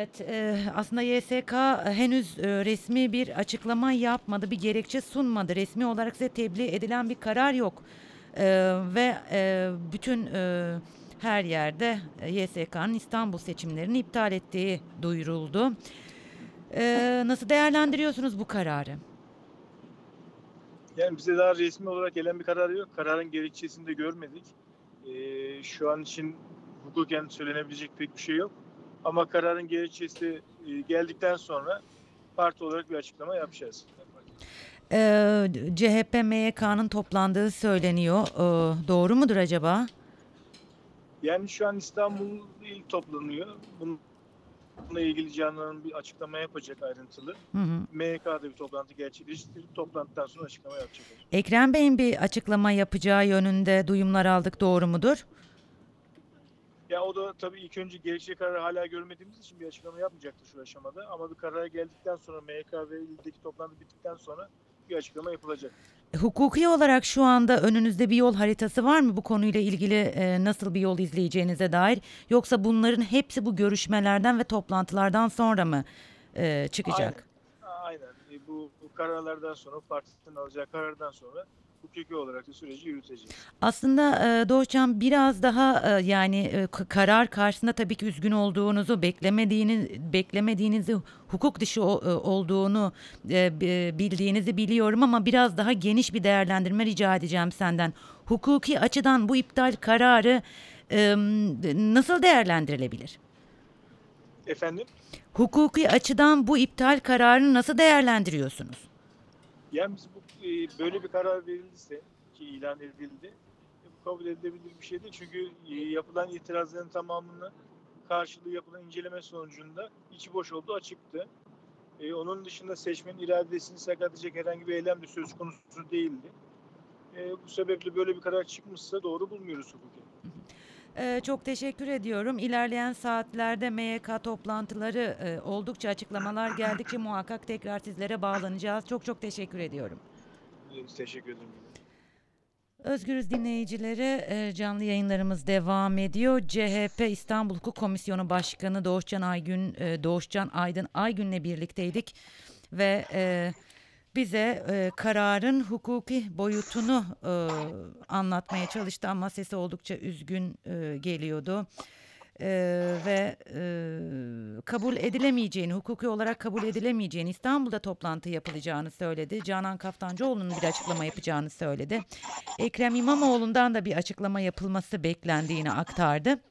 Evet, e, aslında YSK henüz e, resmi bir açıklama yapmadı, bir gerekçe sunmadı. Resmi olarak size tebliğ edilen bir karar yok. E, ve e, bütün e, her yerde e, YSK'nın İstanbul seçimlerini iptal ettiği duyuruldu. E, nasıl değerlendiriyorsunuz bu kararı? Yani bize daha resmi olarak gelen bir karar yok. Kararın gerekçesini de görmedik. Şu an için hukuken söylenebilecek pek bir şey yok. Ama kararın gerekçesi e, geldikten sonra parti olarak bir açıklama yapacağız. E, CHP MYK'nın toplandığı söyleniyor. E, doğru mudur acaba? Yani şu an İstanbul il toplanıyor. Bununla ilgili Canan'ın bir açıklama yapacak ayrıntılı. Hı hı. MYK'da bir toplantı gerçekleştirip toplantıdan sonra açıklama yapacak. Ekrem Bey'in bir açıklama yapacağı yönünde duyumlar aldık. Doğru mudur? Ya o da tabii ilk önce gerekçe kararı hala görmediğimiz için bir açıklama yapmayacaktır şu aşamada. Ama bir karara geldikten sonra MYK ve ildeki toplantı bittikten sonra bir açıklama yapılacak. Hukuki olarak şu anda önünüzde bir yol haritası var mı bu konuyla ilgili e, nasıl bir yol izleyeceğinize dair? Yoksa bunların hepsi bu görüşmelerden ve toplantılardan sonra mı e, çıkacak? Aynen. E, Bu, bu kararlardan sonra partisinin alacağı karardan sonra hukuki olarak da süreci yürüteceğiz. Aslında e, Doğuşcan biraz daha e, yani e, karar karşısında tabii ki üzgün olduğunuzu, beklemediğiniz beklemediğinizi, hukuk dışı o- e, olduğunu e, bildiğinizi biliyorum ama biraz daha geniş bir değerlendirme rica edeceğim senden. Hukuki açıdan bu iptal kararı e, nasıl değerlendirilebilir? Efendim? Hukuki açıdan bu iptal kararını nasıl değerlendiriyorsunuz? Yani biz bu, e, böyle bir karar verildiyse ki ilan edildi e, bu kabul edilebilir bir şey değil. Çünkü e, yapılan itirazların tamamını karşılığı yapılan inceleme sonucunda içi boş olduğu açıktı. E, onun dışında seçmenin iradesini sakatlayacak herhangi bir eylem de söz konusu değildi. E, bu sebeple böyle bir karar çıkmışsa doğru bulmuyoruz hukuken. Ee, çok teşekkür ediyorum. İlerleyen saatlerde MYK toplantıları e, oldukça açıklamalar geldikçe muhakkak tekrar sizlere bağlanacağız. Çok çok teşekkür ediyorum. E, teşekkür ederim. Özgürüz dinleyicileri e, canlı yayınlarımız devam ediyor. CHP İstanbul Hukuk Komisyonu Başkanı Doğuşcan Aygün e, Doğuşcan Aydın Aygün'le birlikteydik ve e, bize e, kararın hukuki boyutunu e, anlatmaya çalıştı ama sesi oldukça üzgün e, geliyordu. E, ve e, kabul edilemeyeceğini, hukuki olarak kabul edilemeyeceğini, İstanbul'da toplantı yapılacağını söyledi. Canan Kaftancıoğlu'nun bir açıklama yapacağını söyledi. Ekrem İmamoğlu'ndan da bir açıklama yapılması beklendiğini aktardı.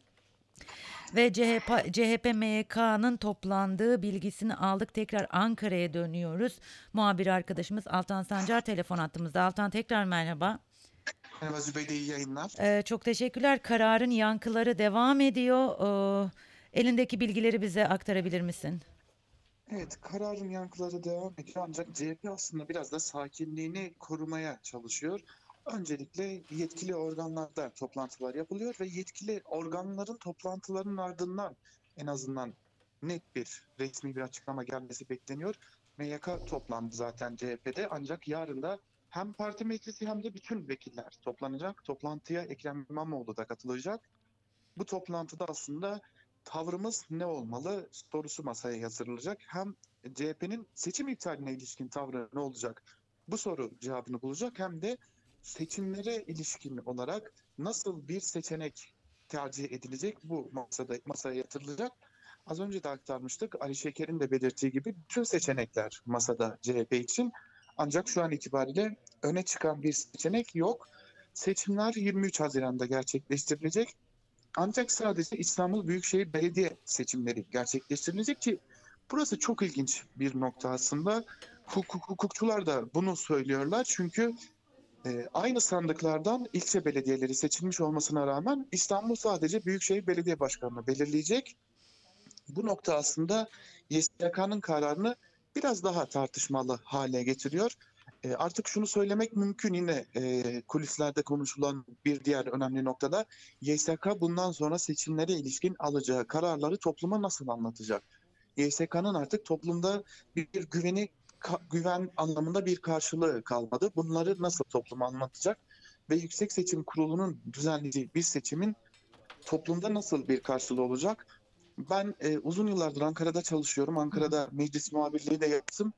Ve CHP, CHP MYK'nın toplandığı bilgisini aldık. Tekrar Ankara'ya dönüyoruz. Muhabir arkadaşımız Altan Sancar telefon attığımızda. Altan tekrar merhaba. Merhaba Zübeyde iyi yayınlar. Ee, çok teşekkürler. Kararın yankıları devam ediyor. Ee, elindeki bilgileri bize aktarabilir misin? Evet kararın yankıları devam ediyor ancak CHP aslında biraz da sakinliğini korumaya çalışıyor. Öncelikle yetkili organlarda toplantılar yapılıyor ve yetkili organların toplantılarının ardından en azından net bir resmi bir açıklama gelmesi bekleniyor. MYK toplandı zaten CHP'de ancak yarın da hem parti meclisi hem de bütün vekiller toplanacak. Toplantıya Ekrem İmamoğlu da katılacak. Bu toplantıda aslında tavrımız ne olmalı sorusu masaya yatırılacak. Hem CHP'nin seçim iptaline ilişkin tavrı ne olacak? Bu soru cevabını bulacak. Hem de seçimlere ilişkin olarak nasıl bir seçenek tercih edilecek bu masada masaya yatırılacak. Az önce de aktarmıştık. Ali Şeker'in de belirttiği gibi bütün seçenekler masada CHP için. Ancak şu an itibariyle öne çıkan bir seçenek yok. Seçimler 23 Haziran'da gerçekleştirilecek. Ancak sadece İstanbul Büyükşehir Belediye seçimleri gerçekleştirilecek ki burası çok ilginç bir nokta aslında. Hukuk, hukukçular da bunu söylüyorlar çünkü e, aynı sandıklardan ilçe belediyeleri seçilmiş olmasına rağmen İstanbul sadece Büyükşehir Belediye Başkanı'nı belirleyecek. Bu nokta aslında YSK'nın kararını biraz daha tartışmalı hale getiriyor. E, artık şunu söylemek mümkün yine e, kulislerde konuşulan bir diğer önemli noktada YSK bundan sonra seçimlere ilişkin alacağı kararları topluma nasıl anlatacak? YSK'nın artık toplumda bir, güveni güven anlamında bir karşılığı kalmadı. Bunları nasıl topluma anlatacak? Ve Yüksek Seçim Kurulu'nun düzenleyeceği bir seçimin toplumda nasıl bir karşılığı olacak? Ben e, uzun yıllardır Ankara'da çalışıyorum. Ankara'da meclis muhabirliği de yaptım.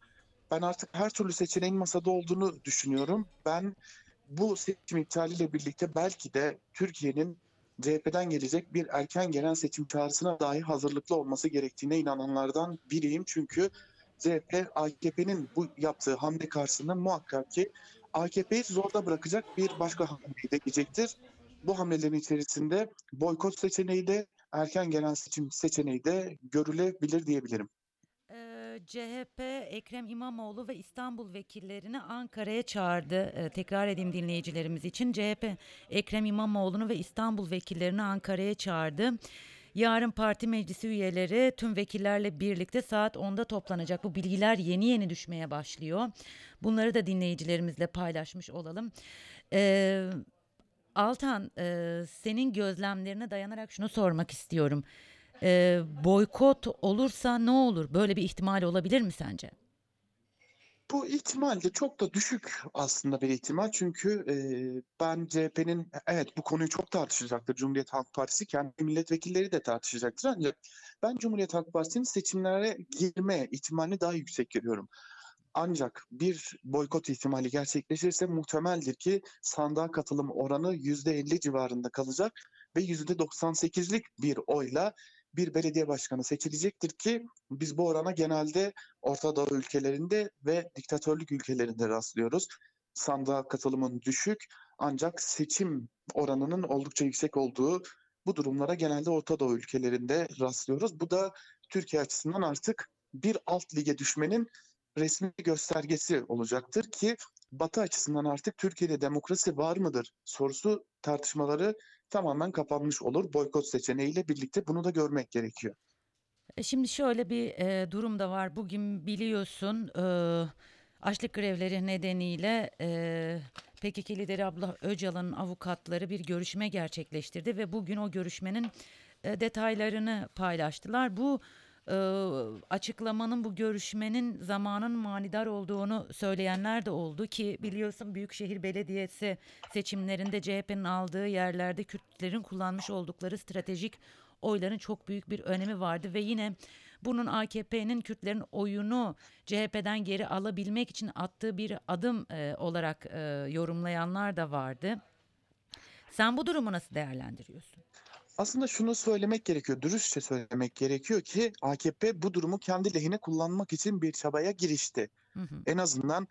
Ben artık her türlü seçeneğin masada olduğunu düşünüyorum. Ben bu seçim iptaliyle birlikte belki de Türkiye'nin CHP'den gelecek bir erken genel seçim çağrısına dahi hazırlıklı olması gerektiğine inananlardan biriyim. Çünkü CHP AKP'nin bu yaptığı hamle karşısında muhakkak ki AKP'yi zorda bırakacak bir başka hamleyi de gidecektir. Bu hamlelerin içerisinde boykot seçeneği de erken genel seçim seçeneği de görülebilir diyebilirim. Ee, CHP Ekrem İmamoğlu ve İstanbul vekillerini Ankara'ya çağırdı. Ee, tekrar edeyim dinleyicilerimiz için. CHP Ekrem İmamoğlu'nu ve İstanbul vekillerini Ankara'ya çağırdı. Yarın parti meclisi üyeleri tüm vekillerle birlikte saat 10'da toplanacak. Bu bilgiler yeni yeni düşmeye başlıyor. Bunları da dinleyicilerimizle paylaşmış olalım. Ee, Altan, e, senin gözlemlerine dayanarak şunu sormak istiyorum. Ee, boykot olursa ne olur? Böyle bir ihtimal olabilir mi sence? Bu ihtimal de çok da düşük aslında bir ihtimal. Çünkü e, ben CHP'nin evet bu konuyu çok tartışacaktır. Cumhuriyet Halk Partisi kendi milletvekilleri de tartışacaktır. Ancak ben Cumhuriyet Halk Partisi'nin seçimlere girme ihtimalini daha yüksek görüyorum. Ancak bir boykot ihtimali gerçekleşirse muhtemeldir ki sandığa katılım oranı %50 civarında kalacak ve %98'lik bir oyla bir belediye başkanı seçilecektir ki biz bu orana genelde Orta Doğu ülkelerinde ve diktatörlük ülkelerinde rastlıyoruz. Sandığa katılımın düşük ancak seçim oranının oldukça yüksek olduğu bu durumlara genelde Orta Doğu ülkelerinde rastlıyoruz. Bu da Türkiye açısından artık bir alt lige düşmenin resmi göstergesi olacaktır ki Batı açısından artık Türkiye'de demokrasi var mıdır sorusu tartışmaları tamamen kapanmış olur. Boykot seçeneğiyle birlikte bunu da görmek gerekiyor. E, Şimdi şöyle bir e, durum da var. Bugün biliyorsun e, açlık grevleri nedeniyle e, PKK lideri Abdullah Öcalan'ın avukatları bir görüşme gerçekleştirdi ve bugün o görüşmenin e, detaylarını paylaştılar. Bu e, açıklamanın bu görüşmenin zamanın manidar olduğunu söyleyenler de oldu ki biliyorsun Büyükşehir Belediyesi seçimlerinde CHP'nin aldığı yerlerde Kürtlerin kullanmış oldukları stratejik oyların çok büyük bir önemi vardı ve yine bunun AKP'nin Kürtlerin oyunu CHP'den geri alabilmek için attığı bir adım e, olarak e, yorumlayanlar da vardı. Sen bu durumu nasıl değerlendiriyorsun? Aslında şunu söylemek gerekiyor, dürüstçe söylemek gerekiyor ki AKP bu durumu kendi lehine kullanmak için bir çabaya girişti. Hı hı. En azından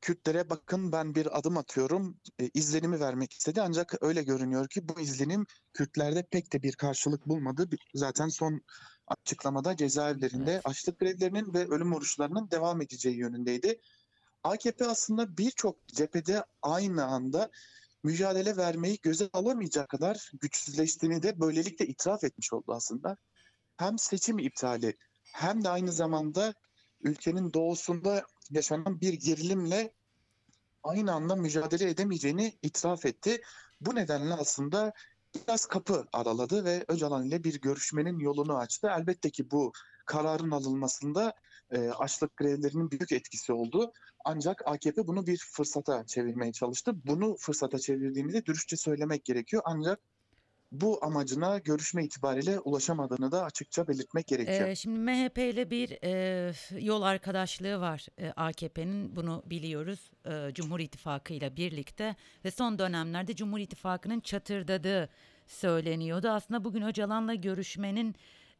Kürtlere bakın ben bir adım atıyorum e, izlenimi vermek istedi. Ancak öyle görünüyor ki bu izlenim Kürtlerde pek de bir karşılık bulmadı. Zaten son açıklamada cezaevlerinde Evet. açlık grevlerinin ve ölüm oruçlarının devam edeceği yönündeydi. AKP aslında birçok cephede aynı anda mücadele vermeyi göze alamayacak kadar güçsüzleştiğini de böylelikle itiraf etmiş oldu aslında. Hem seçim iptali hem de aynı zamanda ülkenin doğusunda yaşanan bir gerilimle aynı anda mücadele edemeyeceğini itiraf etti. Bu nedenle aslında biraz kapı araladı ve Öcalan ile bir görüşmenin yolunu açtı. Elbette ki bu kararın alınmasında e, açlık grevlerinin büyük etkisi oldu. Ancak AKP bunu bir fırsata çevirmeye çalıştı. Bunu fırsata çevirdiğini dürüstçe söylemek gerekiyor. Ancak bu amacına görüşme itibariyle ulaşamadığını da açıkça belirtmek gerekiyor. Ee, şimdi MHP ile bir e, yol arkadaşlığı var e, AKP'nin bunu biliyoruz e, Cumhur İttifakı ile birlikte ve son dönemlerde Cumhur İttifakı'nın çatırdadığı söyleniyordu. Aslında bugün Öcalan'la görüşmenin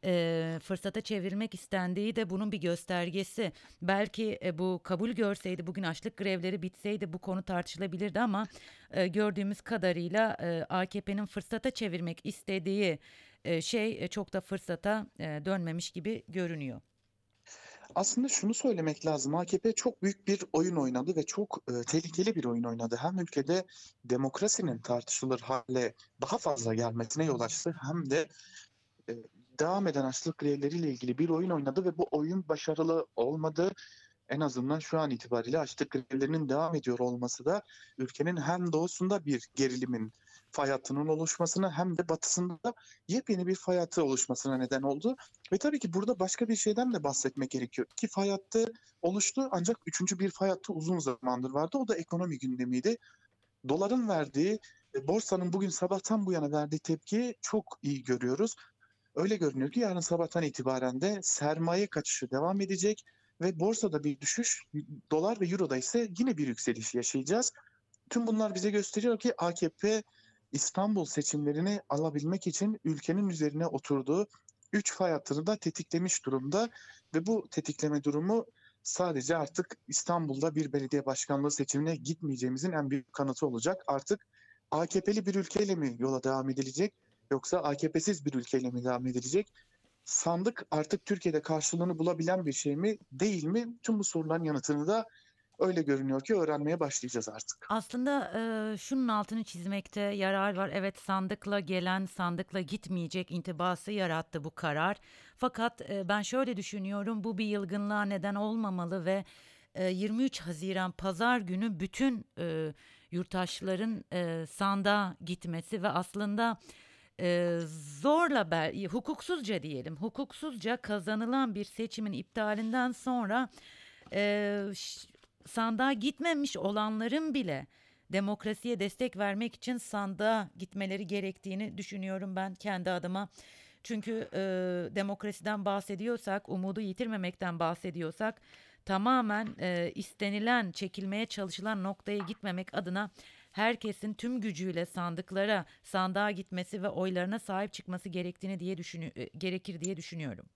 e, fırsata çevirmek istendiği de bunun bir göstergesi. Belki e, bu kabul görseydi bugün açlık grevleri bitseydi bu konu tartışılabilirdi ama e, gördüğümüz kadarıyla e, AKP'nin fırsata çevirmek istediği e, şey e, çok da fırsata e, dönmemiş gibi görünüyor. Aslında şunu söylemek lazım. AKP çok büyük bir oyun oynadı ve çok e, tehlikeli bir oyun oynadı. Hem ülkede demokrasinin tartışılır hale daha fazla gelmesine yol açtı hem de e, devam eden açlık grevleriyle ilgili bir oyun oynadı ve bu oyun başarılı olmadı. En azından şu an itibariyle açlık grevlerinin devam ediyor olması da ülkenin hem doğusunda bir gerilimin fay hattının oluşmasına hem de batısında yepyeni bir fay hattı oluşmasına neden oldu. Ve tabii ki burada başka bir şeyden de bahsetmek gerekiyor. İki fay hattı oluştu ancak üçüncü bir fay hattı uzun zamandır vardı. O da ekonomi gündemiydi. Doların verdiği, e, borsanın bugün sabahtan bu yana verdiği tepkiyi çok iyi görüyoruz. Öyle görünüyor ki yarın sabahtan itibaren de sermaye kaçışı devam edecek ve borsada bir düşüş, dolar ve euroda ise yine bir yükseliş yaşayacağız. Tüm bunlar bize gösteriyor ki AKP İstanbul seçimlerini alabilmek için ülkenin üzerine oturduğu 3 fay hattını da tetiklemiş durumda ve bu tetikleme durumu sadece artık İstanbul'da bir belediye başkanlığı seçimine gitmeyeceğimizin en büyük kanıtı olacak. Artık AKP'li bir ülkeyle mi yola devam edilecek yoksa AKP'siz bir ülkeyle mi devam edilecek? Sandık artık Türkiye'de karşılığını bulabilen bir şey mi değil mi? Tüm bu soruların yanıtını da öyle görünüyor ki öğrenmeye başlayacağız artık. Aslında e, şunun altını çizmekte yarar var. Evet sandıkla gelen sandıkla gitmeyecek intibası yarattı bu karar. Fakat e, ben şöyle düşünüyorum bu bir yılgınlığa neden olmamalı ve e, 23 Haziran Pazar günü bütün e, yurttaşların e, sandığa gitmesi ve aslında e, zorla bel, hukuksuzca diyelim hukuksuzca kazanılan bir seçimin iptalinden sonra e, sandığa gitmemiş olanların bile demokrasiye destek vermek için sandığa gitmeleri gerektiğini düşünüyorum ben kendi adıma. Çünkü e, demokrasiden bahsediyorsak, umudu yitirmemekten bahsediyorsak tamamen e, istenilen, çekilmeye çalışılan noktaya gitmemek adına herkesin tüm gücüyle sandıklara, sandığa gitmesi ve oylarına sahip çıkması gerektiğini diye düşünü e, gerekir diye düşünüyorum.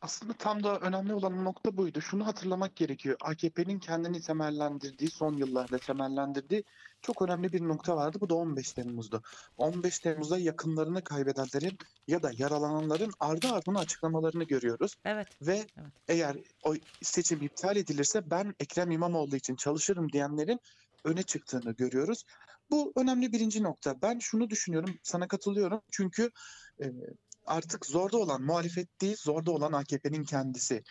Aslında tam da önemli olan nokta buydu. Şunu hatırlamak gerekiyor. AKP'nin kendini temellendirdiği, son yıllarda temellendirdiği çok önemli bir nokta vardı. Bu da 15 Temmuz'du. 15 Temmuz'da yakınlarını kaybedenlerin ya da yaralananların ardı ardına açıklamalarını görüyoruz. Evet. Ve Evet. eğer o seçim iptal edilirse ben Ekrem İmamoğlu için çalışırım diyenlerin öne çıktığını görüyoruz. Bu önemli birinci nokta. Ben şunu düşünüyorum, sana katılıyorum. Çünkü e, artık zorda olan muhalefet değil, zorda olan AKP'nin kendisi.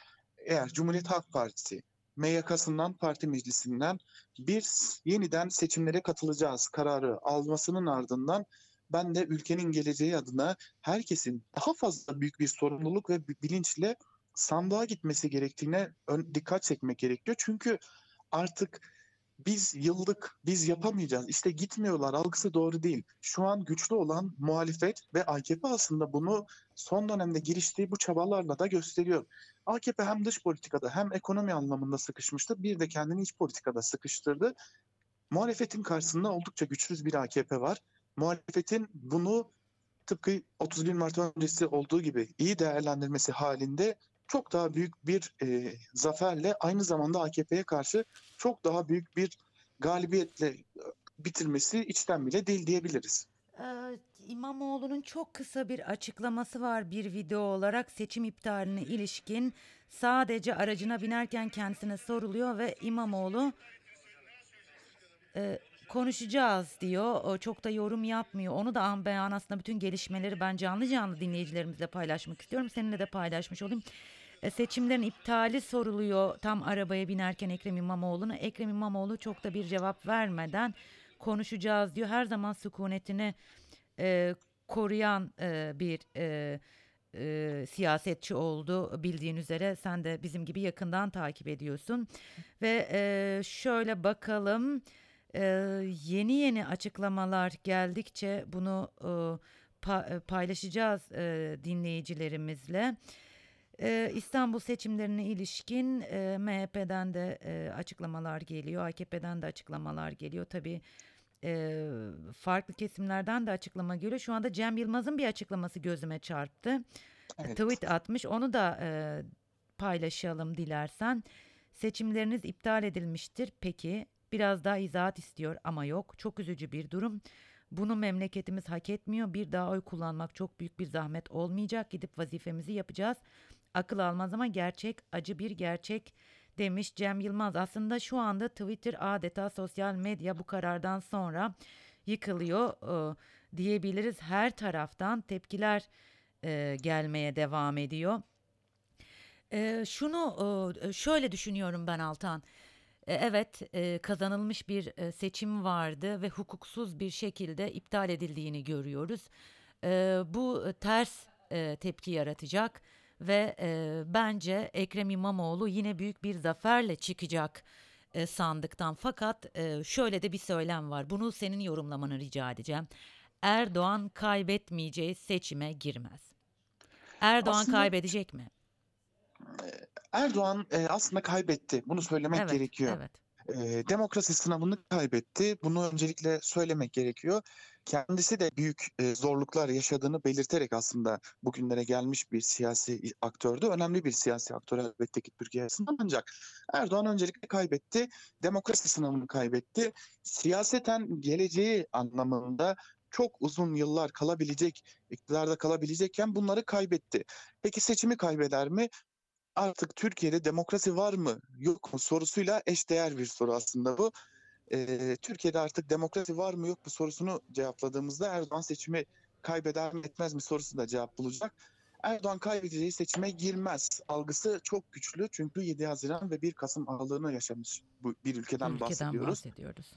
Eğer Cumhuriyet Halk Partisi MYK'sından, parti meclisinden bir yeniden seçimlere katılacağız kararı almasının ardından ben de ülkenin geleceği adına herkesin daha fazla büyük bir sorumluluk ve bi- bilinçle sandığa gitmesi gerektiğine dikkat çekmek gerekiyor. Çünkü artık biz yıldık, biz yapamayacağız. İşte gitmiyorlar algısı doğru değil. Şu an güçlü olan muhalefet ve AKP aslında bunu son dönemde giriştiği bu çabalarla da gösteriyor. AKP hem dış politikada hem ekonomi anlamında sıkışmıştı. Bir de kendini iç politikada sıkıştırdı. Muhalefetin karşısında oldukça güçsüz bir AKP var. Muhalefetin bunu tıpkı 31 Mart öncesi olduğu gibi iyi değerlendirmesi halinde çok daha büyük bir e, zaferle aynı zamanda AKP'ye karşı çok daha büyük bir galibiyetle e, bitirmesi içten bile değil diyebiliriz. Ee, İmamoğlu'nun çok kısa bir açıklaması var bir video olarak seçim iptaline ilişkin sadece aracına binerken kendisine soruluyor ve İmamoğlu e, konuşacağız diyor. Çok da yorum yapmıyor. Onu da an beyan aslında bütün gelişmeleri ben canlı canlı dinleyicilerimizle paylaşmak istiyorum. Seninle de paylaşmış olayım. E, seçimlerin iptali soruluyor tam arabaya binerken Ekrem İmamoğlu'na. Ekrem İmamoğlu çok da bir cevap vermeden konuşacağız diyor. Her zaman sükunetini e, koruyan e, bir e, e, siyasetçi oldu bildiğin üzere sen de bizim gibi yakından takip ediyorsun ve e, şöyle bakalım e, yeni yeni açıklamalar geldikçe bunu e, pa- e, paylaşacağız e, dinleyicilerimizle. E, İstanbul seçimlerine ilişkin e, MHP'den de e, açıklamalar geliyor, AKP'den de açıklamalar geliyor. Tabii e, farklı kesimlerden de açıklama geliyor. Şu anda Cem Yılmaz'ın bir açıklaması gözüme çarptı. Evet. Tweet atmış. Onu da e, paylaşalım dilersen. Seçimleriniz iptal edilmiştir. Peki biraz daha izahat istiyor ama yok. Çok üzücü bir durum. Bunu memleketimiz hak etmiyor. Bir daha oy kullanmak çok büyük bir zahmet olmayacak. Gidip vazifemizi yapacağız. Akıl almaz ama gerçek, acı bir gerçek demiş Cem Yılmaz. Aslında şu anda Twitter adeta sosyal medya bu karardan sonra yıkılıyor e, diyebiliriz. Her taraftan tepkiler e, gelmeye devam ediyor. E, şunu e, şöyle düşünüyorum ben Altan. E, Evet, e, kazanılmış bir e, seçim vardı ve hukuksuz bir şekilde iptal edildiğini görüyoruz. Bu ters tepki yaratacak ve bence Ekrem İmamoğlu yine büyük bir zaferle çıkacak sandıktan. Fakat şöyle de bir söylem var. Bunu senin yorumlamanı rica edeceğim. Erdoğan kaybetmeyeceği seçime girmez. Erdoğan Aslında- kaybedecek mi? Erdoğan e, aslında kaybetti. Bunu söylemek Evet, gerekiyor. evet. E, demokrasi sınavını kaybetti. Bunu öncelikle söylemek gerekiyor. Kendisi de büyük e, zorluklar yaşadığını belirterek aslında bugünlere gelmiş bir siyasi aktördü. Önemli bir siyasi aktör elbette ki Türkiye açısından ancak Erdoğan öncelikle kaybetti. Demokrasi sınavını kaybetti. Siyaseten geleceği anlamında çok uzun yıllar kalabilecek, iktidarda kalabilecekken bunları kaybetti. Peki seçimi kaybeder mi? Artık Türkiye'de demokrasi var mı yok mu sorusuyla eşdeğer bir soru aslında bu. Ee, Türkiye'de artık demokrasi var mı yok mu sorusunu cevapladığımızda Erdoğan seçimi kaybeder mi etmez mi sorusu da cevap bulacak. Erdoğan kaybedeceği seçime girmez algısı çok güçlü çünkü 7 Haziran ve 1 Kasım aralığını yaşamış bu bir ülkeden, Ülkeden bahsediyoruz. bahsediyoruz.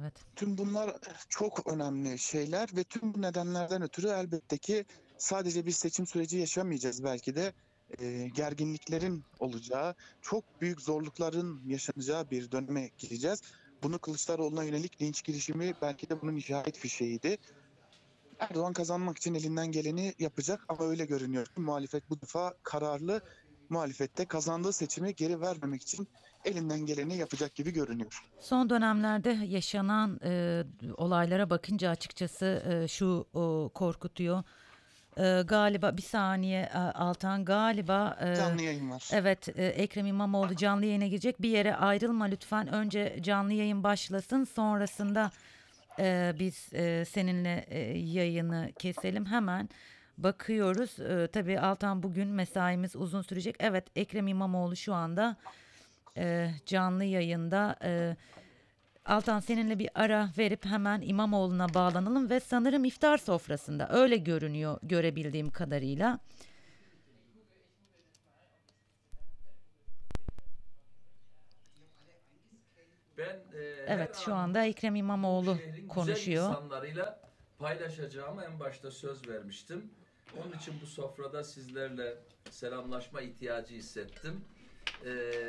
Evet. Tüm bunlar çok önemli şeyler ve tüm bu nedenlerden ötürü elbette ki sadece bir seçim süreci yaşamayacağız belki de e, gerginliklerin olacağı, çok büyük zorlukların yaşanacağı bir döneme gireceğiz. Bunu Kılıçdaroğlu'na yönelik linç girişimi belki de bunun işaret fişeğiydi. Erdoğan kazanmak için elinden geleni yapacak ama öyle görünüyor ki muhalefet bu defa kararlı. Muhalefette kazandığı seçimi geri vermemek için elinden geleni yapacak gibi görünüyor. Son dönemlerde yaşanan e, olaylara bakınca açıkçası e, şu o, korkutuyor. E, galiba bir saniye e, Altan galiba e, Canlı yayın var. evet e, Ekrem İmamoğlu canlı yayına girecek. Bir yere ayrılma lütfen. Önce canlı yayın başlasın. Sonrasında e, biz e, seninle e, yayını keselim. Hemen bakıyoruz. E, tabii Altan bugün mesaimiz uzun sürecek. Evet Ekrem İmamoğlu şu anda e, canlı yayında. E, Altan seninle bir ara verip hemen İmamoğlu'na bağlanalım ve sanırım iftar sofrasında öyle görünüyor görebildiğim kadarıyla. Ben e, Evet şu an anda Ekrem İmamoğlu şehrin güzel konuşuyor. insanlarıyla paylaşacağıma en başta söz vermiştim. Onun için bu sofrada sizlerle selamlaşma ihtiyacı hissettim. Ee,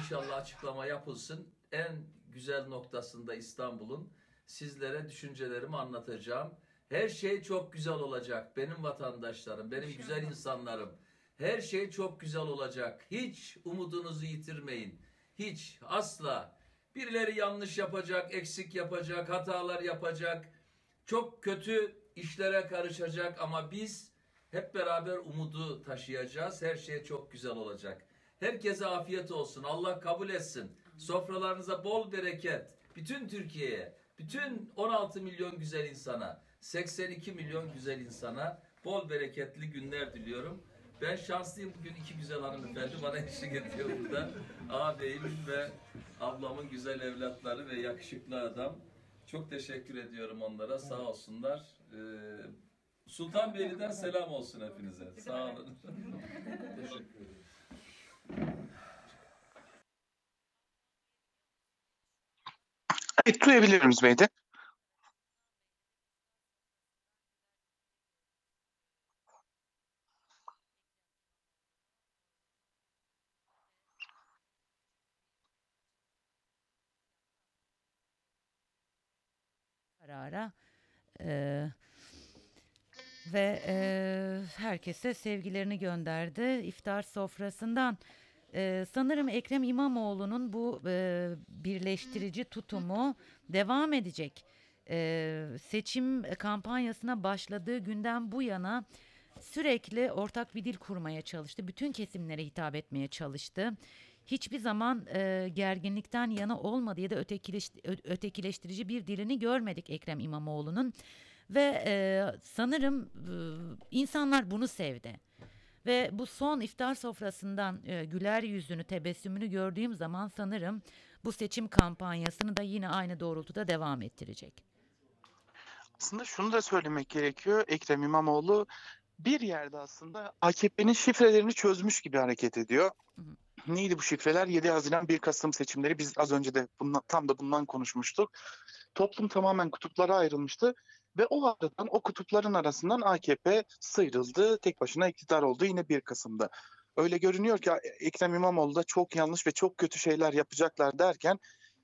inşallah açıklama yapılsın. En güzel noktasında İstanbul'un sizlere düşüncelerimi anlatacağım. Her şey çok güzel olacak. Benim vatandaşlarım, benim güzel insanlarım. Her şey çok güzel olacak. Hiç umudunuzu yitirmeyin. Hiç, asla. Birileri yanlış yapacak, eksik yapacak, hatalar yapacak. Çok kötü işlere karışacak ama biz hep beraber umudu taşıyacağız. Her şey çok güzel olacak. Herkese afiyet olsun. Allah kabul etsin. Sofralarınıza bol bereket. Bütün Türkiye'ye, bütün 16 milyon güzel insana, 82 milyon güzel insana bol bereketli günler diliyorum. Ben şanslıyım bugün iki güzel hanımefendi bana eşlik ediyor burada. Ağabeyimin ve ablamın güzel evlatları ve yakışıklı adam. Çok teşekkür ediyorum onlara. Sağ olsunlar. Ee, Sultanbeyli'den selam olsun hepinize. Sağ olun. teşekkür ederim. Evet, duyabilir miyiz Bey'de? karara Ee, ve e, herkese sevgilerini gönderdi iftar sofrasından. Ee, sanırım Ekrem İmamoğlu'nun bu e, birleştirici tutumu devam edecek. Ee, seçim kampanyasına başladığı günden bu yana sürekli ortak bir dil kurmaya çalıştı. Bütün kesimlere hitap etmeye çalıştı. Hiçbir zaman e, gerginlikten yana olmadı ya da ötekileş, ötekileştirici bir dilini görmedik Ekrem İmamoğlu'nun. Ve e, sanırım e, insanlar bunu sevdi. Ve bu son iftar sofrasından e, güler yüzünü, tebessümünü gördüğüm zaman sanırım bu seçim kampanyasını da yine aynı doğrultuda devam ettirecek. Aslında şunu da söylemek gerekiyor. Ekrem İmamoğlu bir yerde aslında AKP'nin şifrelerini çözmüş gibi hareket ediyor. Hı hı. Neydi bu şifreler? 7 Haziran 1 Kasım seçimleri. Biz az önce de bundan, tam da bundan konuşmuştuk. Toplum tamamen kutuplara ayrılmıştı ve o aradan o kutupların arasından AKP sıyrıldı. Tek başına iktidar oldu yine 1 Kasım'da. Öyle görünüyor ki Ekrem İmamoğlu da çok yanlış ve çok kötü şeyler yapacaklar derken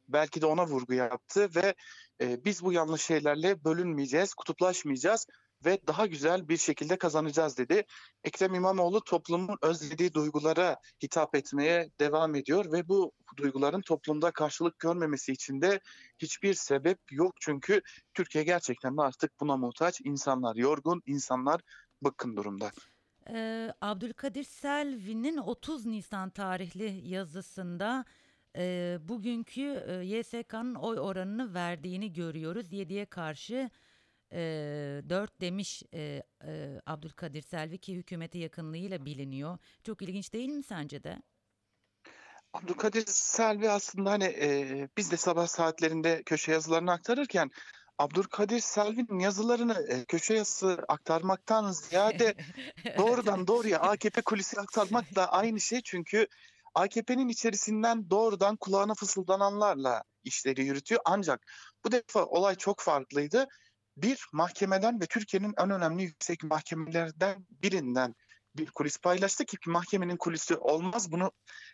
belki de ona vurgu yaptı ve e, biz bu yanlış şeylerle bölünmeyeceğiz, kutuplaşmayacağız. Ve daha güzel bir şekilde kazanacağız dedi. Ekrem İmamoğlu toplumun özlediği duygulara hitap etmeye devam ediyor ve bu duyguların toplumda karşılık görmemesi için de hiçbir sebep yok. Çünkü Türkiye gerçekten de artık buna muhtaç. İnsanlar yorgun, insanlar bıkkın durumda. Ee, Abdülkadir Selvi'nin 30 Nisan tarihli yazısında e, bugünkü e, YSK'nın oy oranını verdiğini görüyoruz. 7'ye karşı e, 4 demiş e, e, Abdülkadir Selvi ki hükümete yakınlığıyla biliniyor. Çok ilginç değil mi sence de? Abdülkadir Selvi aslında hani e, biz de sabah saatlerinde köşe yazılarını aktarırken Abdülkadir Selvi'nin yazılarını e, köşe yazısı aktarmaktan ziyade doğrudan doğruya AKP kulisi aktarmak da aynı şey çünkü AKP'nin içerisinden doğrudan kulağına fısıldananlarla işleri yürütüyor. Ancak bu defa olay çok farklıydı. Bir mahkemeden ve Türkiye'nin en önemli yüksek mahkemelerden birinden bir kulis paylaştı ki mahkemenin kulisi olmaz. Bunu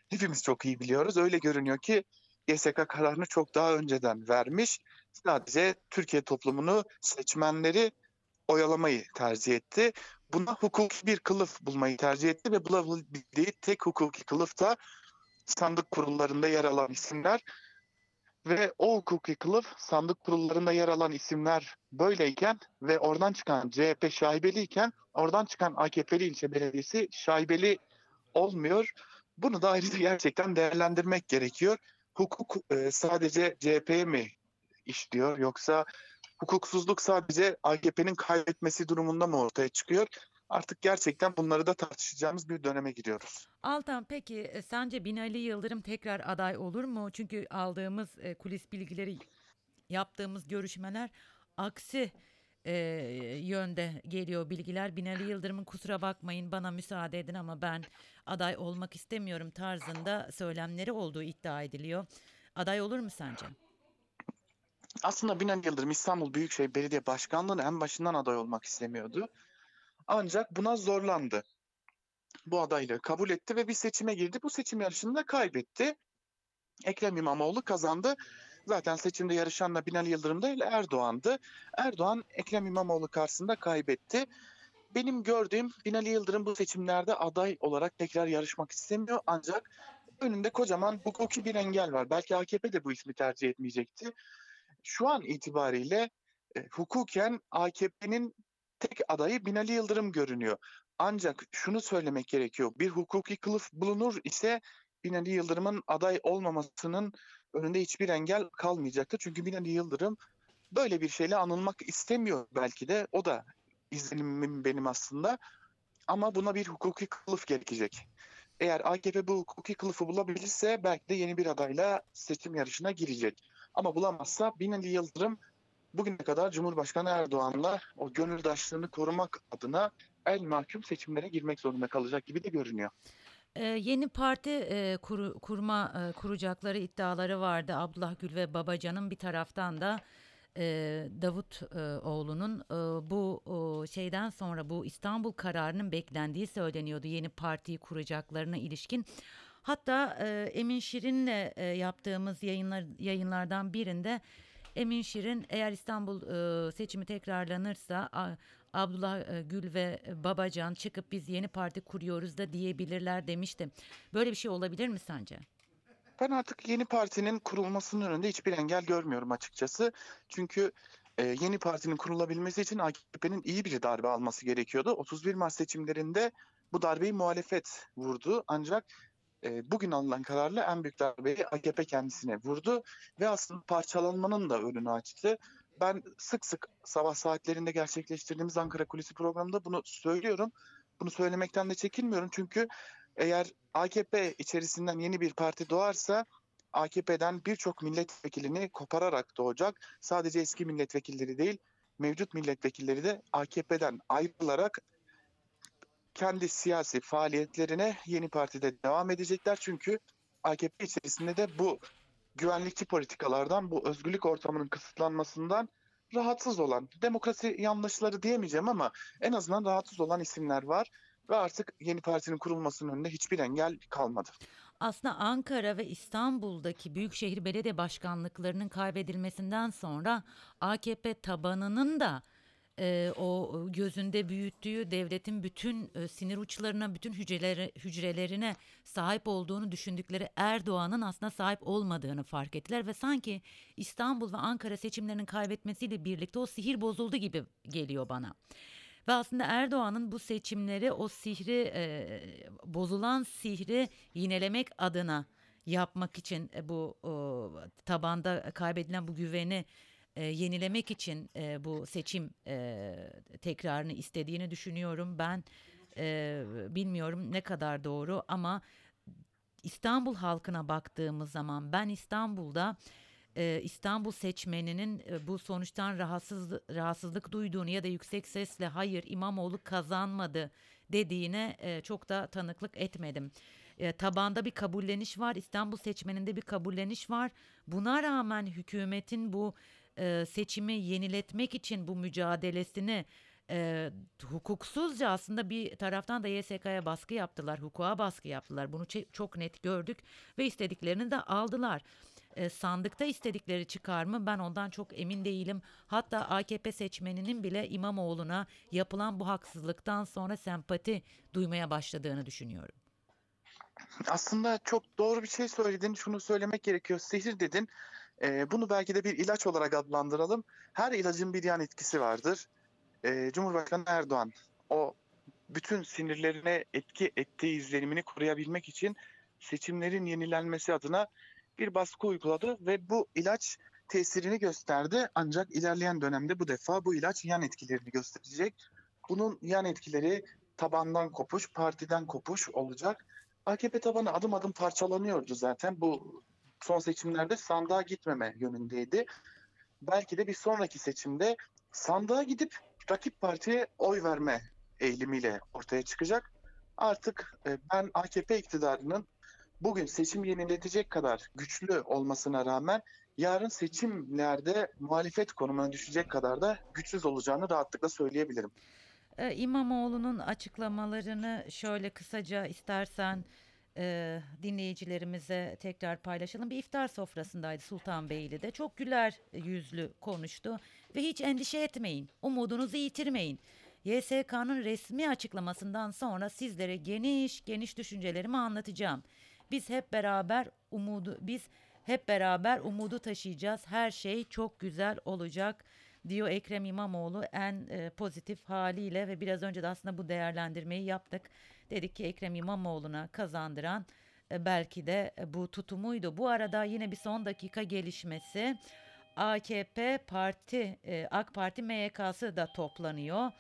hepimiz çok iyi biliyoruz. Öyle görünüyor ki YSK kararını çok daha önceden vermiş. Sadece Türkiye toplumunu, seçmenleri oyalamayı tercih etti. Buna hukuki bir kılıf bulmayı tercih etti ve bulabildiği tek hukuki kılıf da sandık kurullarında yer alan isimler ve o hukuki kılıf sandık kurullarında yer alan isimler böyleyken ve oradan çıkan CHP şaibeliyken oradan çıkan AKP'li ilçe belediyesi şaibeli olmuyor. Bunu da ayrıca gerçekten değerlendirmek gerekiyor. Hukuk e, sadece CHP'ye mi işliyor yoksa hukuksuzluk sadece AKP'nin kaybetmesi durumunda mı ortaya çıkıyor? Artık gerçekten bunları da tartışacağımız bir döneme giriyoruz. Altan peki e, sence Binali Yıldırım tekrar aday olur mu? Çünkü aldığımız e, kulis bilgileri, yaptığımız görüşmeler aksi e, yönde geliyor bilgiler. Binali Yıldırım'ın kusura bakmayın bana müsaade edin ama ben aday olmak istemiyorum tarzında söylemleri olduğu iddia ediliyor. Aday olur mu sence? Aslında Binali Yıldırım İstanbul Büyükşehir Belediye Başkanlığı'na en başından aday olmak istemiyordu. Ancak buna zorlandı. Bu adaylığı kabul etti ve bir seçime girdi. Bu seçim yarışında kaybetti. Ekrem İmamoğlu kazandı. Zaten seçimde yarışan da Binali Yıldırım değil Erdoğan'dı. Erdoğan Ekrem İmamoğlu karşısında kaybetti. Benim gördüğüm Binali Yıldırım bu seçimlerde aday olarak tekrar yarışmak istemiyor. Ancak önünde kocaman hukuki bir engel var. Belki AKP de bu ismi tercih etmeyecekti. Şu an itibariyle e, hukuken AKP'nin tek adayı Binali Yıldırım görünüyor. Ancak şunu söylemek gerekiyor. Bir hukuki kılıf bulunur ise Binali Yıldırım'ın aday olmamasının önünde hiçbir engel kalmayacaktır. Çünkü Binali Yıldırım böyle bir şeyle anılmak istemiyor belki de. O da izlenimim benim aslında. Ama buna bir hukuki kılıf gerekecek. Eğer AKP bu hukuki kılıfı bulabilirse belki de yeni bir adayla seçim yarışına girecek. Ama bulamazsa Binali Yıldırım bugüne kadar Cumhurbaşkanı Erdoğan'la o gönüldaşlığını korumak adına el mahkum seçimlere girmek zorunda kalacak gibi de görünüyor. Ee, yeni parti e, kuru- kurma e, kuracakları iddiaları vardı. Abdullah Gül ve Babacan'ın bir taraftan da e, Davut e, e, bu o, şeyden sonra bu İstanbul kararının beklendiği söyleniyordu. Yeni partiyi kuracaklarına ilişkin. Hatta e, Emin Şirin'le e, yaptığımız yayınlar yayınlardan birinde Emin Şirin eğer İstanbul e, seçimi tekrarlanırsa a- Abdullah e, Gül ve Babacan çıkıp biz yeni parti kuruyoruz da diyebilirler demişti. Böyle bir şey olabilir mi sence? Ben artık yeni partinin kurulmasının önünde hiçbir engel görmüyorum açıkçası. Çünkü e, yeni partinin kurulabilmesi için AKP'nin iyi bir darbe alması gerekiyordu. 31 Mart seçimlerinde bu darbeyi muhalefet vurdu. Ancak e, bugün alınan kararla en büyük darbeyi AKP kendisine vurdu ve aslında parçalanmanın da önünü açtı. Ben sık sık sabah saatlerinde gerçekleştirdiğimiz Ankara Kulisi programında bunu söylüyorum. Bunu söylemekten de çekinmiyorum çünkü eğer AKP içerisinden yeni bir parti doğarsa AKP'den birçok milletvekilini kopararak doğacak. Sadece eski milletvekilleri değil, mevcut milletvekilleri de AKP'den ayrılarak kendi siyasi faaliyetlerine yeni partide devam edecekler. Çünkü AKP içerisinde de bu güvenlikçi politikalardan, bu özgürlük ortamının kısıtlanmasından rahatsız olan, demokrasi yanlışları diyemeyeceğim ama en azından rahatsız olan isimler var ve artık yeni partinin kurulmasının önünde hiçbir engel kalmadı. Aslında Ankara ve İstanbul'daki büyükşehir belediye başkanlıklarının kaybedilmesinden sonra AKP tabanının da e, o gözünde büyüttüğü devletin bütün e, sinir uçlarına, bütün hücreleri, hücrelerine sahip olduğunu düşündükleri Erdoğan'ın aslında sahip olmadığını fark ettiler ve sanki İstanbul ve Ankara seçimlerinin kaybetmesiyle birlikte o sihir bozuldu gibi geliyor bana. Ve aslında Erdoğan'ın bu seçimleri o sihri e, bozulan sihri yinelemek adına yapmak için e, bu o, tabanda kaybedilen bu güveni e, yenilemek için e, bu seçim e, tekrarını istediğini düşünüyorum. Ben e, bilmiyorum ne kadar doğru ama İstanbul halkına baktığımız zaman ben İstanbul'da e, İstanbul seçmeninin e, bu sonuçtan rahatsız rahatsızlık duyduğunu ya da yüksek sesle hayır İmamoğlu kazanmadı dediğine e, çok da tanıklık etmedim. E, tabanda bir kabulleniş var. İstanbul seçmeninde bir kabulleniş var. Buna rağmen hükümetin bu seçimi yeniletmek için bu mücadelesini e, hukuksuzca aslında bir taraftan da YSK'ya baskı yaptılar, hukuka baskı yaptılar. Bunu çok net gördük ve istediklerini de aldılar. E, sandıkta istedikleri çıkar mı ben ondan çok emin değilim. Hatta AKP seçmeninin bile İmamoğlu'na yapılan bu haksızlıktan sonra sempati duymaya başladığını düşünüyorum. Aslında çok doğru bir şey söyledin. Şunu söylemek gerekiyor. Sihir dedin. Ee, bunu belki de bir ilaç olarak adlandıralım. Her ilacın bir yan etkisi vardır. Ee, Cumhurbaşkanı Erdoğan o bütün sinirlerine etki ettiği izlenimini koruyabilmek için seçimlerin yenilenmesi adına bir baskı uyguladı ve bu ilaç tesirini gösterdi. Ancak ilerleyen dönemde bu defa bu ilaç yan etkilerini gösterecek. Bunun yan etkileri tabandan kopuş, partiden kopuş olacak. AKP tabanı adım adım parçalanıyordu zaten. Bu son seçimlerde sandığa gitmeme yönündeydi. Belki de bir sonraki seçimde sandığa gidip rakip partiye oy verme eğilimiyle ortaya çıkacak. Artık e, ben AKP iktidarının bugün seçim yeniletecek kadar güçlü olmasına rağmen yarın seçimlerde muhalefet konumuna düşecek kadar da güçsüz olacağını rahatlıkla söyleyebilirim. Ee, İmamoğlu'nun açıklamalarını şöyle kısaca istersen dinleyicilerimize tekrar paylaşalım. Bir iftar sofrasındaydı Sultanbeyli'de. Çok güler yüzlü konuştu ve hiç endişe etmeyin, umudunuzu yitirmeyin. YSK'nın resmi açıklamasından sonra sizlere geniş geniş düşüncelerimi anlatacağım. Biz hep beraber umudu biz hep beraber umudu taşıyacağız. Her şey çok güzel olacak diyor Ekrem İmamoğlu en pozitif haliyle ve biraz önce de aslında bu değerlendirmeyi yaptık. Dedik ki Ekrem İmamoğlu'na kazandıran e, belki de e, bu tutumuydu. Bu arada yine bir son dakika gelişmesi. AKP Parti, e, AK Parti MYK'sı da toplanıyor.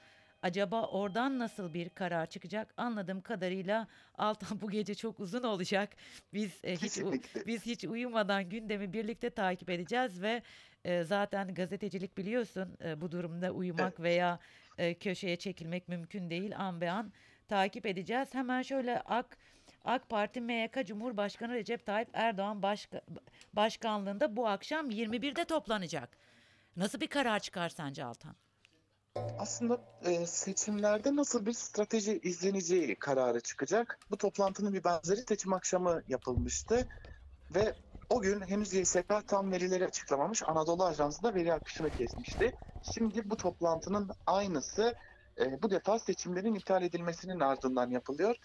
Acaba oradan nasıl bir karar çıkacak? Anladığım kadarıyla Altan bu gece çok uzun olacak. Biz e, hiç Kesinlikle. biz hiç uyumadan gündemi birlikte takip edeceğiz ve e, zaten gazetecilik biliyorsun e, bu durumda uyumak veya e, köşeye çekilmek mümkün değil an be an takip edeceğiz. Hemen şöyle AK AK Parti MYK Cumhurbaşkanı Recep Tayyip Erdoğan başka, başkanlığında bu akşam 21'de toplanacak. Nasıl bir karar çıkar sence Altan? Aslında e, seçimlerde nasıl bir strateji izleneceği kararı çıkacak. Bu toplantının bir benzeri seçim akşamı yapılmıştı ve o gün henüz YSK tam verileri açıklamamış. Anadolu Ajansı da veri akışını kesmişti. Şimdi bu toplantının aynısı e, bu defa seçimlerin iptal edilmesinin ardından yapılıyor.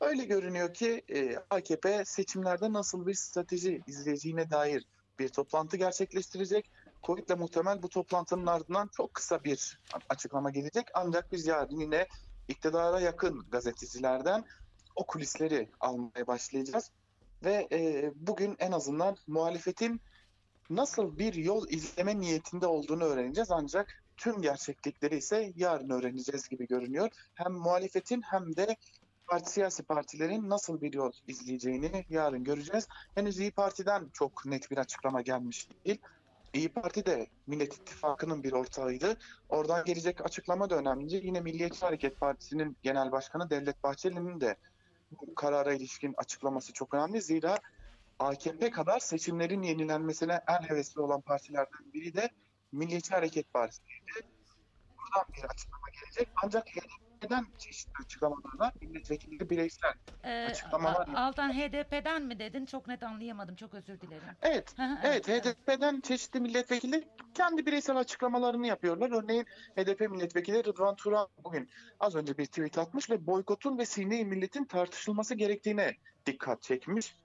Öyle görünüyor ki e, AKP seçimlerde nasıl bir strateji izleyeceğine dair bir toplantı gerçekleştirecek. Kuvvetle muhtemel bu toplantının ardından çok kısa bir açıklama gelecek. Ancak biz yarın yine iktidara yakın gazetecilerden o kulisleri almaya başlayacağız. Ve e, bugün en azından muhalefetin nasıl bir yol izleme niyetinde olduğunu öğreneceğiz. Ancak tüm gerçeklikleri ise yarın öğreneceğiz gibi görünüyor. Hem muhalefetin hem de parti, siyasi partilerin nasıl bir yol izleyeceğini yarın göreceğiz. Henüz İyi Parti'den çok net bir açıklama gelmiş değil. İyi Parti de Millet İttifakı'nın bir ortağıydı. Oradan gelecek açıklama da önemli. Yine Milliyetçi Hareket Partisi'nin genel başkanı Devlet Bahçeli'nin de bu karara ilişkin açıklaması çok önemli. Zira AKP kadar seçimlerin yenilenmesine en hevesli olan partilerden biri de Milliyetçi Hareket Partisi'ydi. Buradan bir açıklama gelecek. Ancak HDP HDP'den çeşitli açıklamalar var. Milletvekilleri bireysel. Ee, Açıklamalar- Altan HDP'den mi dedin? Çok net anlayamadım. Çok özür dilerim. Evet, evet HDP'den çeşitli milletvekilleri kendi bireysel açıklamalarını yapıyorlar. Örneğin HDP milletvekili Rıdvan Turan bugün az önce bir tweet atmış ve boykotun ve sine milletin tartışılması gerektiğine dikkat çekmiş.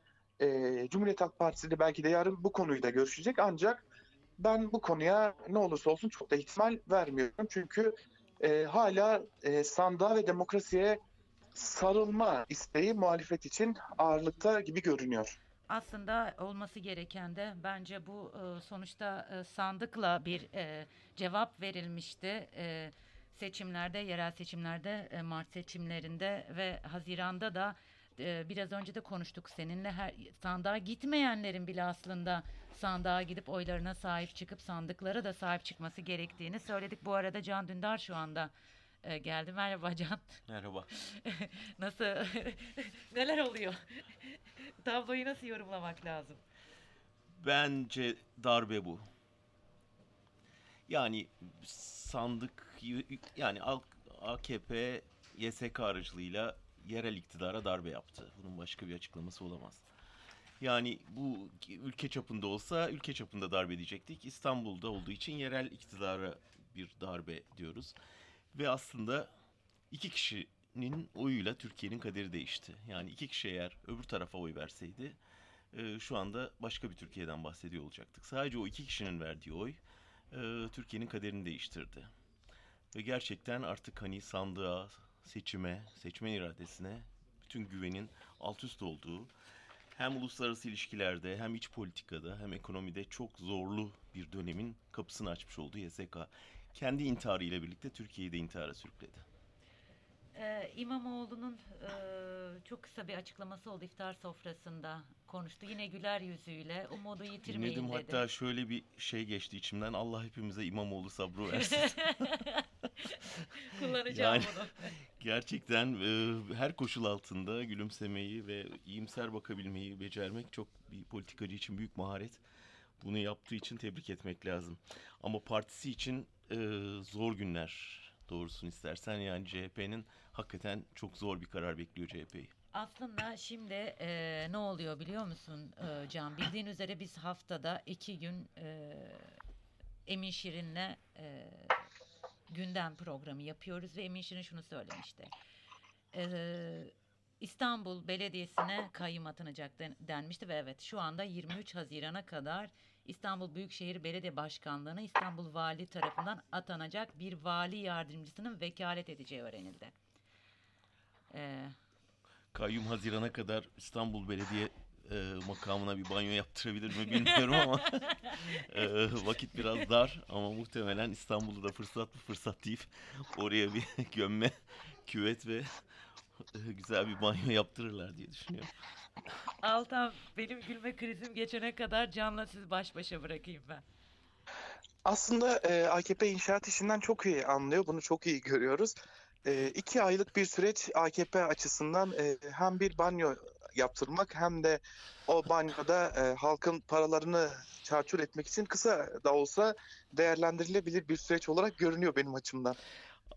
Ee, Cumhuriyet Halk Partisi de belki de yarın bu konuyu da görüşecek ancak ben bu konuya ne olursa olsun çok da ihtimal vermiyorum. Çünkü e, hala e, sandığa ve demokrasiye sarılma isteği muhalefet için ağırlıkta gibi görünüyor. Aslında olması gereken de bence bu e, sonuçta e, sandıkla bir e, cevap verilmişti. Seçimlerde, yerel seçimlerde, Mart seçimlerinde ve Haziran'da da e, biraz önce de konuştuk seninle. Her sandığa gitmeyenlerin bile aslında sandığa gidip oylarına sahip çıkıp sandıklara da sahip çıkması gerektiğini söyledik. Bu arada Can Dündar şu anda e, geldi. Merhaba Can. Merhaba. Nasıl? Neler oluyor? Tabloyu nasıl yorumlamak lazım? Bence darbe bu. Yani sandık yani AKP YSK aracılığıyla yerel iktidara darbe yaptı. Bunun başka bir açıklaması olamaz. Yani bu ülke çapında olsa ülke çapında darbe diyecektik. İstanbul'da olduğu için yerel iktidara bir darbe diyoruz. Ve aslında iki kişinin oyuyla Türkiye'nin kaderi değişti. Yani iki kişi eğer öbür tarafa oy verseydi e, şu anda başka bir Türkiye'den bahsediyor olacaktık. Sadece o iki kişinin verdiği oy e, Türkiye'nin kaderini değiştirdi. Ve gerçekten artık hani sandığa, seçime, seçmen iradesine bütün güvenin alt üst olduğu hem uluslararası ilişkilerde hem iç politikada hem ekonomide çok zorlu bir dönemin kapısını açmış oldu YSK. Kendi intiharı ile birlikte Türkiye'yi de intihara sürükledi. Ee, İmamoğlu'nun e, çok kısa bir açıklaması oldu iftar sofrasında konuştu. Yine güler yüzüyle umudu yitirmeyin Dinledim dedi. hatta şöyle bir şey geçti içimden. Allah hepimize İmamoğlu sabrı versin. Kullanacağım Yani- bunu. Gerçekten e, her koşul altında gülümsemeyi ve iyimser bakabilmeyi becermek çok bir politikacı için büyük maharet. Bunu yaptığı için tebrik etmek lazım. Ama partisi için e, zor günler doğrusunu istersen yani CHP'nin hakikaten çok zor bir karar bekliyor CHP'yi. Aslında şimdi e, ne oluyor biliyor musun e, Can? Bildiğin üzere biz haftada iki gün e, Emin Şirin'le e, gündem programı yapıyoruz ve Emin Şirin şunu söylemişti. E, İstanbul Belediyesi'ne kayyum atanacak den- denmişti ve evet şu anda 23 Haziran'a kadar İstanbul Büyükşehir Belediye Başkanlığı'na İstanbul Vali tarafından atanacak bir vali yardımcısının vekalet edeceği öğrenildi. E, Kayyum Haziran'a kadar İstanbul Belediye e, makamına bir banyo yaptırabilir mi bilmiyorum ama e, vakit biraz dar ama muhtemelen İstanbul'u da fırsat mı fırsat deyip oraya bir gömme, küvet ve e, güzel bir banyo yaptırırlar diye düşünüyorum. Altan benim gülme krizim geçene kadar Can'la sizi baş başa bırakayım ben. Aslında e, AKP inşaat işinden çok iyi anlıyor. Bunu çok iyi görüyoruz. E, iki aylık bir süreç AKP açısından e, hem bir banyo yaptırmak hem de o banyoda e, halkın paralarını çarçur etmek için kısa da olsa değerlendirilebilir bir süreç olarak görünüyor benim açımdan.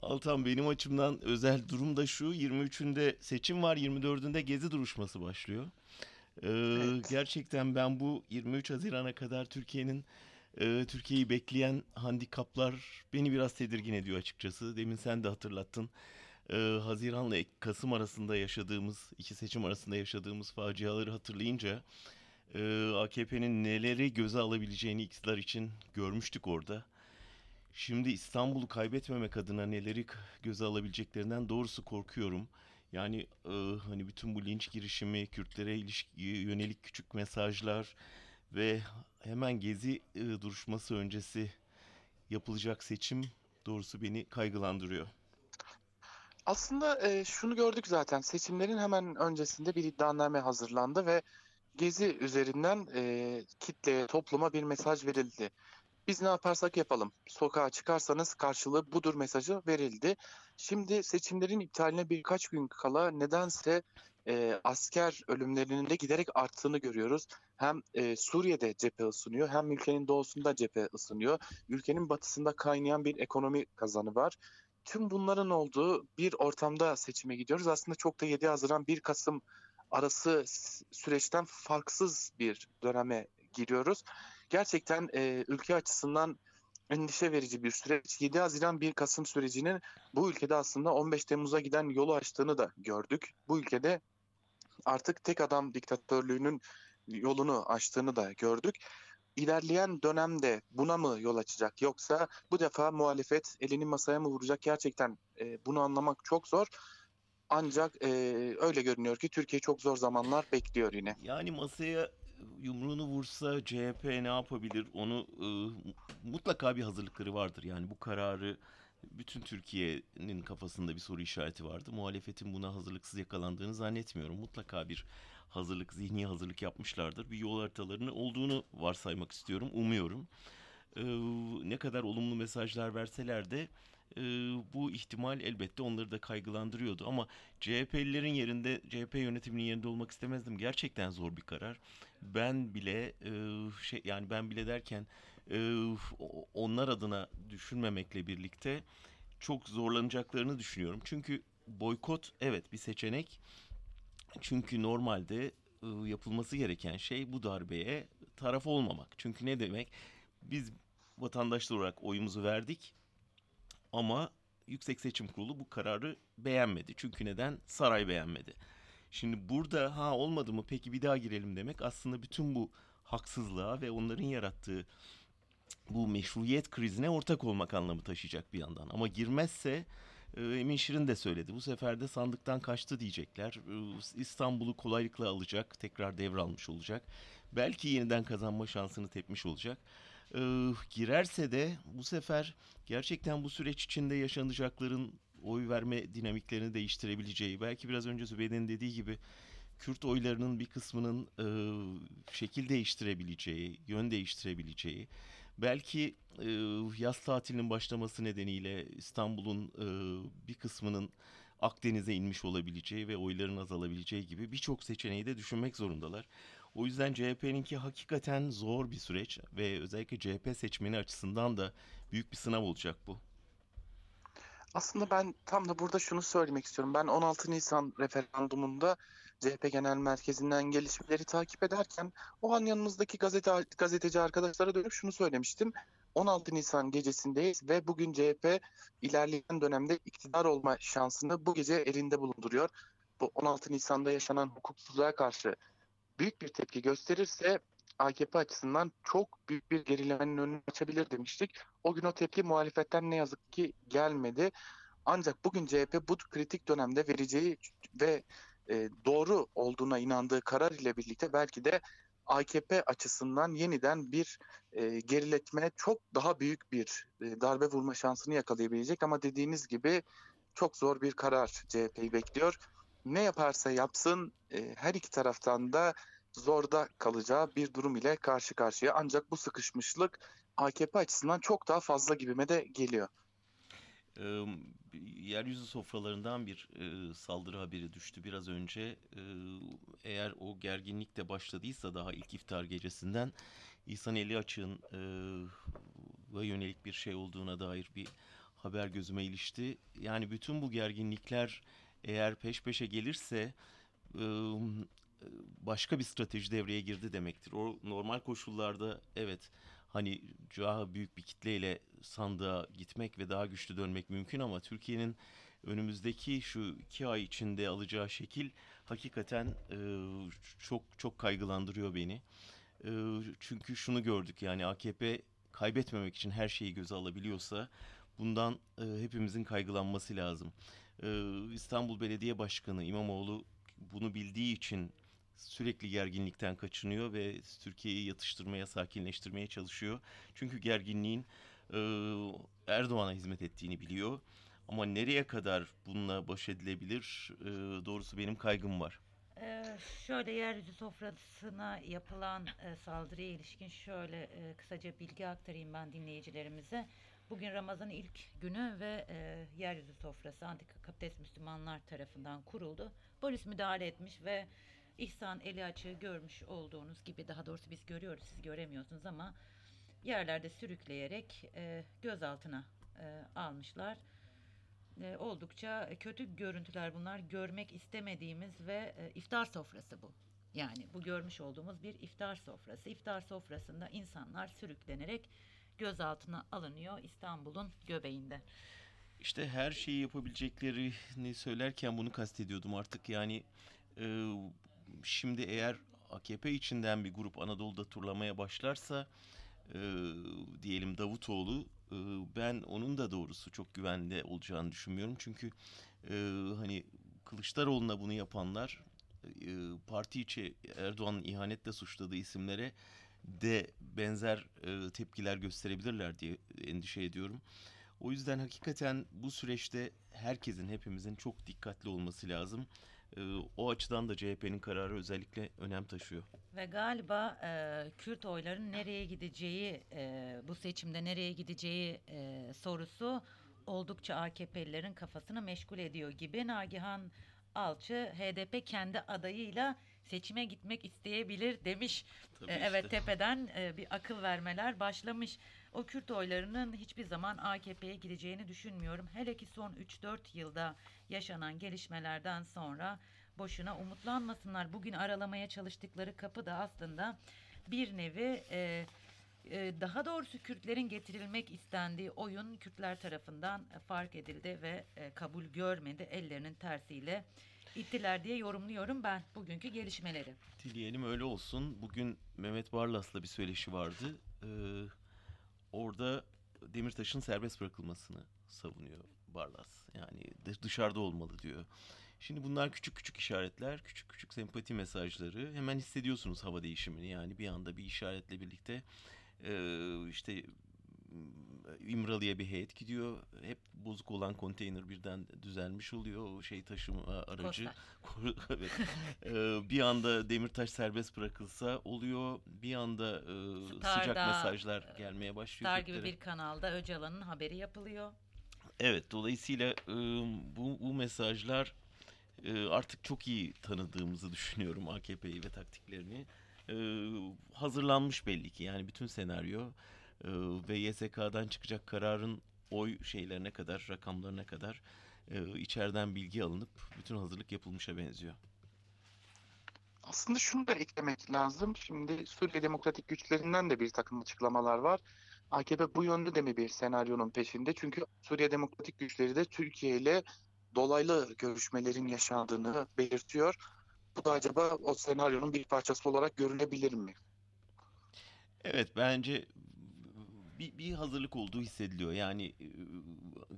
Altan benim açımdan özel durum da şu 23'ünde seçim var 24'ünde gezi duruşması başlıyor. Ee, Evet. Gerçekten ben bu 23 Haziran'a kadar Türkiye'nin e, Türkiye'yi bekleyen handikaplar beni biraz tedirgin ediyor açıkçası. Demin sen de hatırlattın. Ee, Haziran'la Kasım arasında yaşadığımız iki seçim arasında yaşadığımız faciaları hatırlayınca e, AKP'nin neleri göze alabileceğini iktidar için görmüştük orada. Şimdi İstanbul'u kaybetmemek adına neleri göze alabileceklerinden doğrusu korkuyorum. Yani e, hani bütün bu linç girişimi, Kürtlere ilişki, yönelik küçük mesajlar ve hemen gezi e, duruşması öncesi yapılacak seçim doğrusu beni kaygılandırıyor. Aslında e, şunu gördük zaten seçimlerin hemen öncesinde bir iddianame hazırlandı ve Gezi üzerinden e, kitleye, topluma bir mesaj verildi. Biz ne yaparsak yapalım, sokağa çıkarsanız karşılığı budur mesajı verildi. Şimdi seçimlerin iptaline birkaç gün kala nedense e, asker ölümlerinin de giderek arttığını görüyoruz. Hem e, Suriye'de cephe ısınıyor, hem ülkenin doğusunda cephe ısınıyor. Ülkenin batısında kaynayan bir ekonomi kazanı var. Tüm bunların olduğu bir ortamda seçime gidiyoruz. Aslında çok da 7 Haziran 1 Kasım arası süreçten farksız bir döneme giriyoruz. Gerçekten e, ülke açısından endişe verici bir süreç. 7 Haziran 1 Kasım sürecinin bu ülkede aslında 15 Temmuz'a giden yolu açtığını da gördük. Bu ülkede artık tek adam diktatörlüğünün yolunu açtığını da gördük. İlerleyen dönemde buna mı yol açacak yoksa bu defa muhalefet elini masaya mı vuracak gerçekten e, bunu anlamak çok zor. Ancak e, öyle görünüyor ki Türkiye çok zor zamanlar bekliyor yine. Yani masaya yumruğunu vursa CHP ne yapabilir? Onu e, mutlaka bir hazırlıkları vardır. Yani bu kararı bütün Türkiye'nin kafasında bir soru işareti vardı. Muhalefetin buna hazırlıksız yakalandığını zannetmiyorum. Mutlaka bir hazırlık, zihni hazırlık yapmışlardır. Bir yol haritalarını olduğunu varsaymak istiyorum, umuyorum. E, ne kadar olumlu mesajlar verseler de e, bu ihtimal elbette onları da kaygılandırıyordu. Ama CHP'lilerin yerinde, CHP yönetiminin yerinde olmak istemezdim. Gerçekten zor bir karar. Ben bile e, şey yani ben bile derken e, onlar adına düşünmemekle birlikte çok zorlanacaklarını düşünüyorum. Çünkü boykot evet bir seçenek. Çünkü normalde e, yapılması gereken şey bu darbeye taraf olmamak. Çünkü ne demek? Biz vatandaşlar olarak oyumuzu verdik ama Yüksek Seçim Kurulu bu kararı beğenmedi. Çünkü neden? Saray beğenmedi. Şimdi burada ha olmadı mı peki bir daha girelim demek aslında bütün bu haksızlığa ve onların yarattığı bu meşruiyet krizine ortak olmak anlamı taşıyacak bir yandan. Ama girmezse Emin Şirin de söyledi. Bu sefer de sandıktan kaçtı diyecekler. E, İstanbul'u kolaylıkla alacak, tekrar devralmış olacak. Belki yeniden kazanma şansını tepmiş olacak. E, girerse de bu sefer gerçekten bu süreç içinde yaşanacakların oy verme dinamiklerini değiştirebileceği, belki biraz önce Zübeyde'nin dediği gibi Kürt oylarının bir kısmının e, şekil değiştirebileceği, yön değiştirebileceği, belki e, yaz tatilinin başlaması nedeniyle İstanbul'un e, bir kısmının Akdeniz'e inmiş olabileceği ve oyların azalabileceği gibi birçok seçeneği de düşünmek zorundalar. O yüzden CHP'ninki hakikaten zor bir süreç ve özellikle CHP seçmeni açısından da büyük bir sınav olacak bu. Aslında ben tam da burada şunu söylemek istiyorum. Ben 16 Nisan referandumunda CHP Genel Merkezi'nden gelişmeleri takip ederken o an yanımızdaki gazete, gazeteci arkadaşlara dönüp şunu söylemiştim. 16 Nisan gecesindeyiz ve bugün CHP ilerleyen dönemde iktidar olma şansını bu gece elinde bulunduruyor. Bu 16 Nisan'da yaşanan hukuksuzluğa karşı büyük bir tepki gösterirse AKP açısından çok büyük bir gerilemenin önünü açabilir demiştik. O gün o tepki muhalefetten ne yazık ki gelmedi. Ancak bugün CHP bu kritik dönemde vereceği ve e, doğru olduğuna inandığı karar ile birlikte belki de AKP açısından yeniden bir e, geriletme çok daha büyük bir e, darbe vurma şansını yakalayabilecek ama dediğiniz gibi çok zor bir karar CHP'yi bekliyor. Ne yaparsa yapsın e, her iki taraftan da zorda kalacağı bir durum ile karşı karşıya. Ancak bu sıkışmışlık AKP açısından çok daha fazla gibime de geliyor. Ee, yeryüzü sofralarından bir e, saldırı haberi düştü biraz önce. Ee, eğer o gerginlik de başladıysa daha ilk iftar gecesinden İhsan Eli Açık'ın e, yönelik bir şey olduğuna dair bir haber gözüme ilişti. Yani bütün bu gerginlikler eğer peş peşe gelirse e, başka bir strateji devreye girdi demektir. O normal koşullarda evet hani daha büyük bir kitleyle sandığa gitmek ve daha güçlü dönmek mümkün ama Türkiye'nin önümüzdeki şu iki ay içinde alacağı şekil hakikaten e, çok çok kaygılandırıyor beni. E, çünkü şunu gördük yani AKP kaybetmemek için her şeyi göze alabiliyorsa bundan e, hepimizin kaygılanması lazım. E, İstanbul Belediye Başkanı İmamoğlu bunu bildiği için sürekli gerginlikten kaçınıyor ve Türkiye'yi yatıştırmaya, sakinleştirmeye çalışıyor. Çünkü gerginliğin e, Erdoğan'a hizmet ettiğini biliyor. Ama nereye kadar bununla baş edilebilir e, doğrusu benim kaygım var. Ee, şöyle yeryüzü sofrasına yapılan e, saldırıya ilişkin şöyle e, kısaca bilgi aktarayım ben dinleyicilerimize. Bugün Ramazan'ın ilk günü ve e, yeryüzü sofrası antikapitalist Müslümanlar tarafından kuruldu. Polis müdahale etmiş ve İhsan eli açığı görmüş olduğunuz gibi daha doğrusu biz görüyoruz siz göremiyorsunuz ama yerlerde sürükleyerek e, gözaltına e, almışlar. e, oldukça kötü görüntüler bunlar. Görmek istemediğimiz ve e, iftar sofrası bu. Yani bu görmüş olduğumuz bir iftar sofrası. İftar sofrasında insanlar sürüklenerek gözaltına alınıyor İstanbul'un göbeğinde. İşte her şeyi yapabileceklerini söylerken bunu kastediyordum artık. Yani e, şimdi eğer AKP içinden bir grup Anadolu'da turlamaya başlarsa e, diyelim Davutoğlu e, ben onun da doğrusu çok güvende olacağını düşünmüyorum. Çünkü e, hani Kılıçdaroğlu'na bunu yapanlar e, parti içi Erdoğan'ın ihanetle suçladığı isimlere de benzer e, tepkiler gösterebilirler diye endişe ediyorum. O yüzden hakikaten bu süreçte herkesin, hepimizin çok dikkatli olması lazım. Ee, o açıdan da CHP'nin kararı özellikle önem taşıyor. Ve galiba e, Kürt oyların nereye gideceği, e, bu seçimde nereye gideceği e, sorusu oldukça AKP'lilerin kafasını meşgul ediyor gibi. Nagihan Alçı HDP kendi adayıyla seçime gitmek isteyebilir demiş. Tabii E, evet işte. tepeden e, bir akıl vermeler başlamış. O Kürt oylarının hiçbir zaman AKP'ye gideceğini düşünmüyorum. Hele ki son 3-4 yılda yaşanan gelişmelerden sonra boşuna umutlanmasınlar. Bugün aralamaya çalıştıkları kapı da aslında bir nevi e, e, daha doğrusu Kürtlerin getirilmek istendiği oyun Kürtler tarafından fark edildi ve e, kabul görmedi. Ellerinin tersiyle ittiler diye yorumluyorum ben bugünkü gelişmeleri. Dileyelim öyle olsun. Bugün Mehmet Barlas'la bir söyleşi vardı. Ee, orada Demirtaş'ın serbest bırakılmasını savunuyor Barlas. Yani dı- dışarıda olmalı diyor. Şimdi bunlar küçük küçük işaretler, küçük küçük sempati mesajları. Hemen hissediyorsunuz hava değişimini. Yani bir anda bir işaretle birlikte e, işte İmralı'ya bir heyet gidiyor. Hep bozuk olan konteyner birden düzelmiş oluyor. O şey taşıma aracı. Evet. Ee, bir anda Demirtaş serbest bırakılsa oluyor. Bir anda e, sıcak mesajlar gelmeye başlıyor. Star gibi bir kanalda Öcalan'ın haberi yapılıyor. Evet, dolayısıyla e, bu, bu mesajlar e, artık çok iyi tanıdığımızı düşünüyorum AKP'yi ve taktiklerini. E, hazırlanmış belli ki yani bütün senaryo e, ve YSK'dan çıkacak kararın oy şeylerine kadar, rakamlarına kadar e, içeriden bilgi alınıp bütün hazırlık yapılmışa benziyor. Aslında şunu da eklemek lazım. Şimdi Suriye Demokratik Güçlerinden de bir takım açıklamalar var. AKP bu yönde de mi bir senaryonun peşinde? Çünkü Suriye Demokratik Güçleri de Türkiye ile dolaylı görüşmelerin yaşandığını belirtiyor. Bu da acaba o senaryonun bir parçası olarak görünebilir mi? Evet bence bir, bir hazırlık olduğu hissediliyor. Yani e,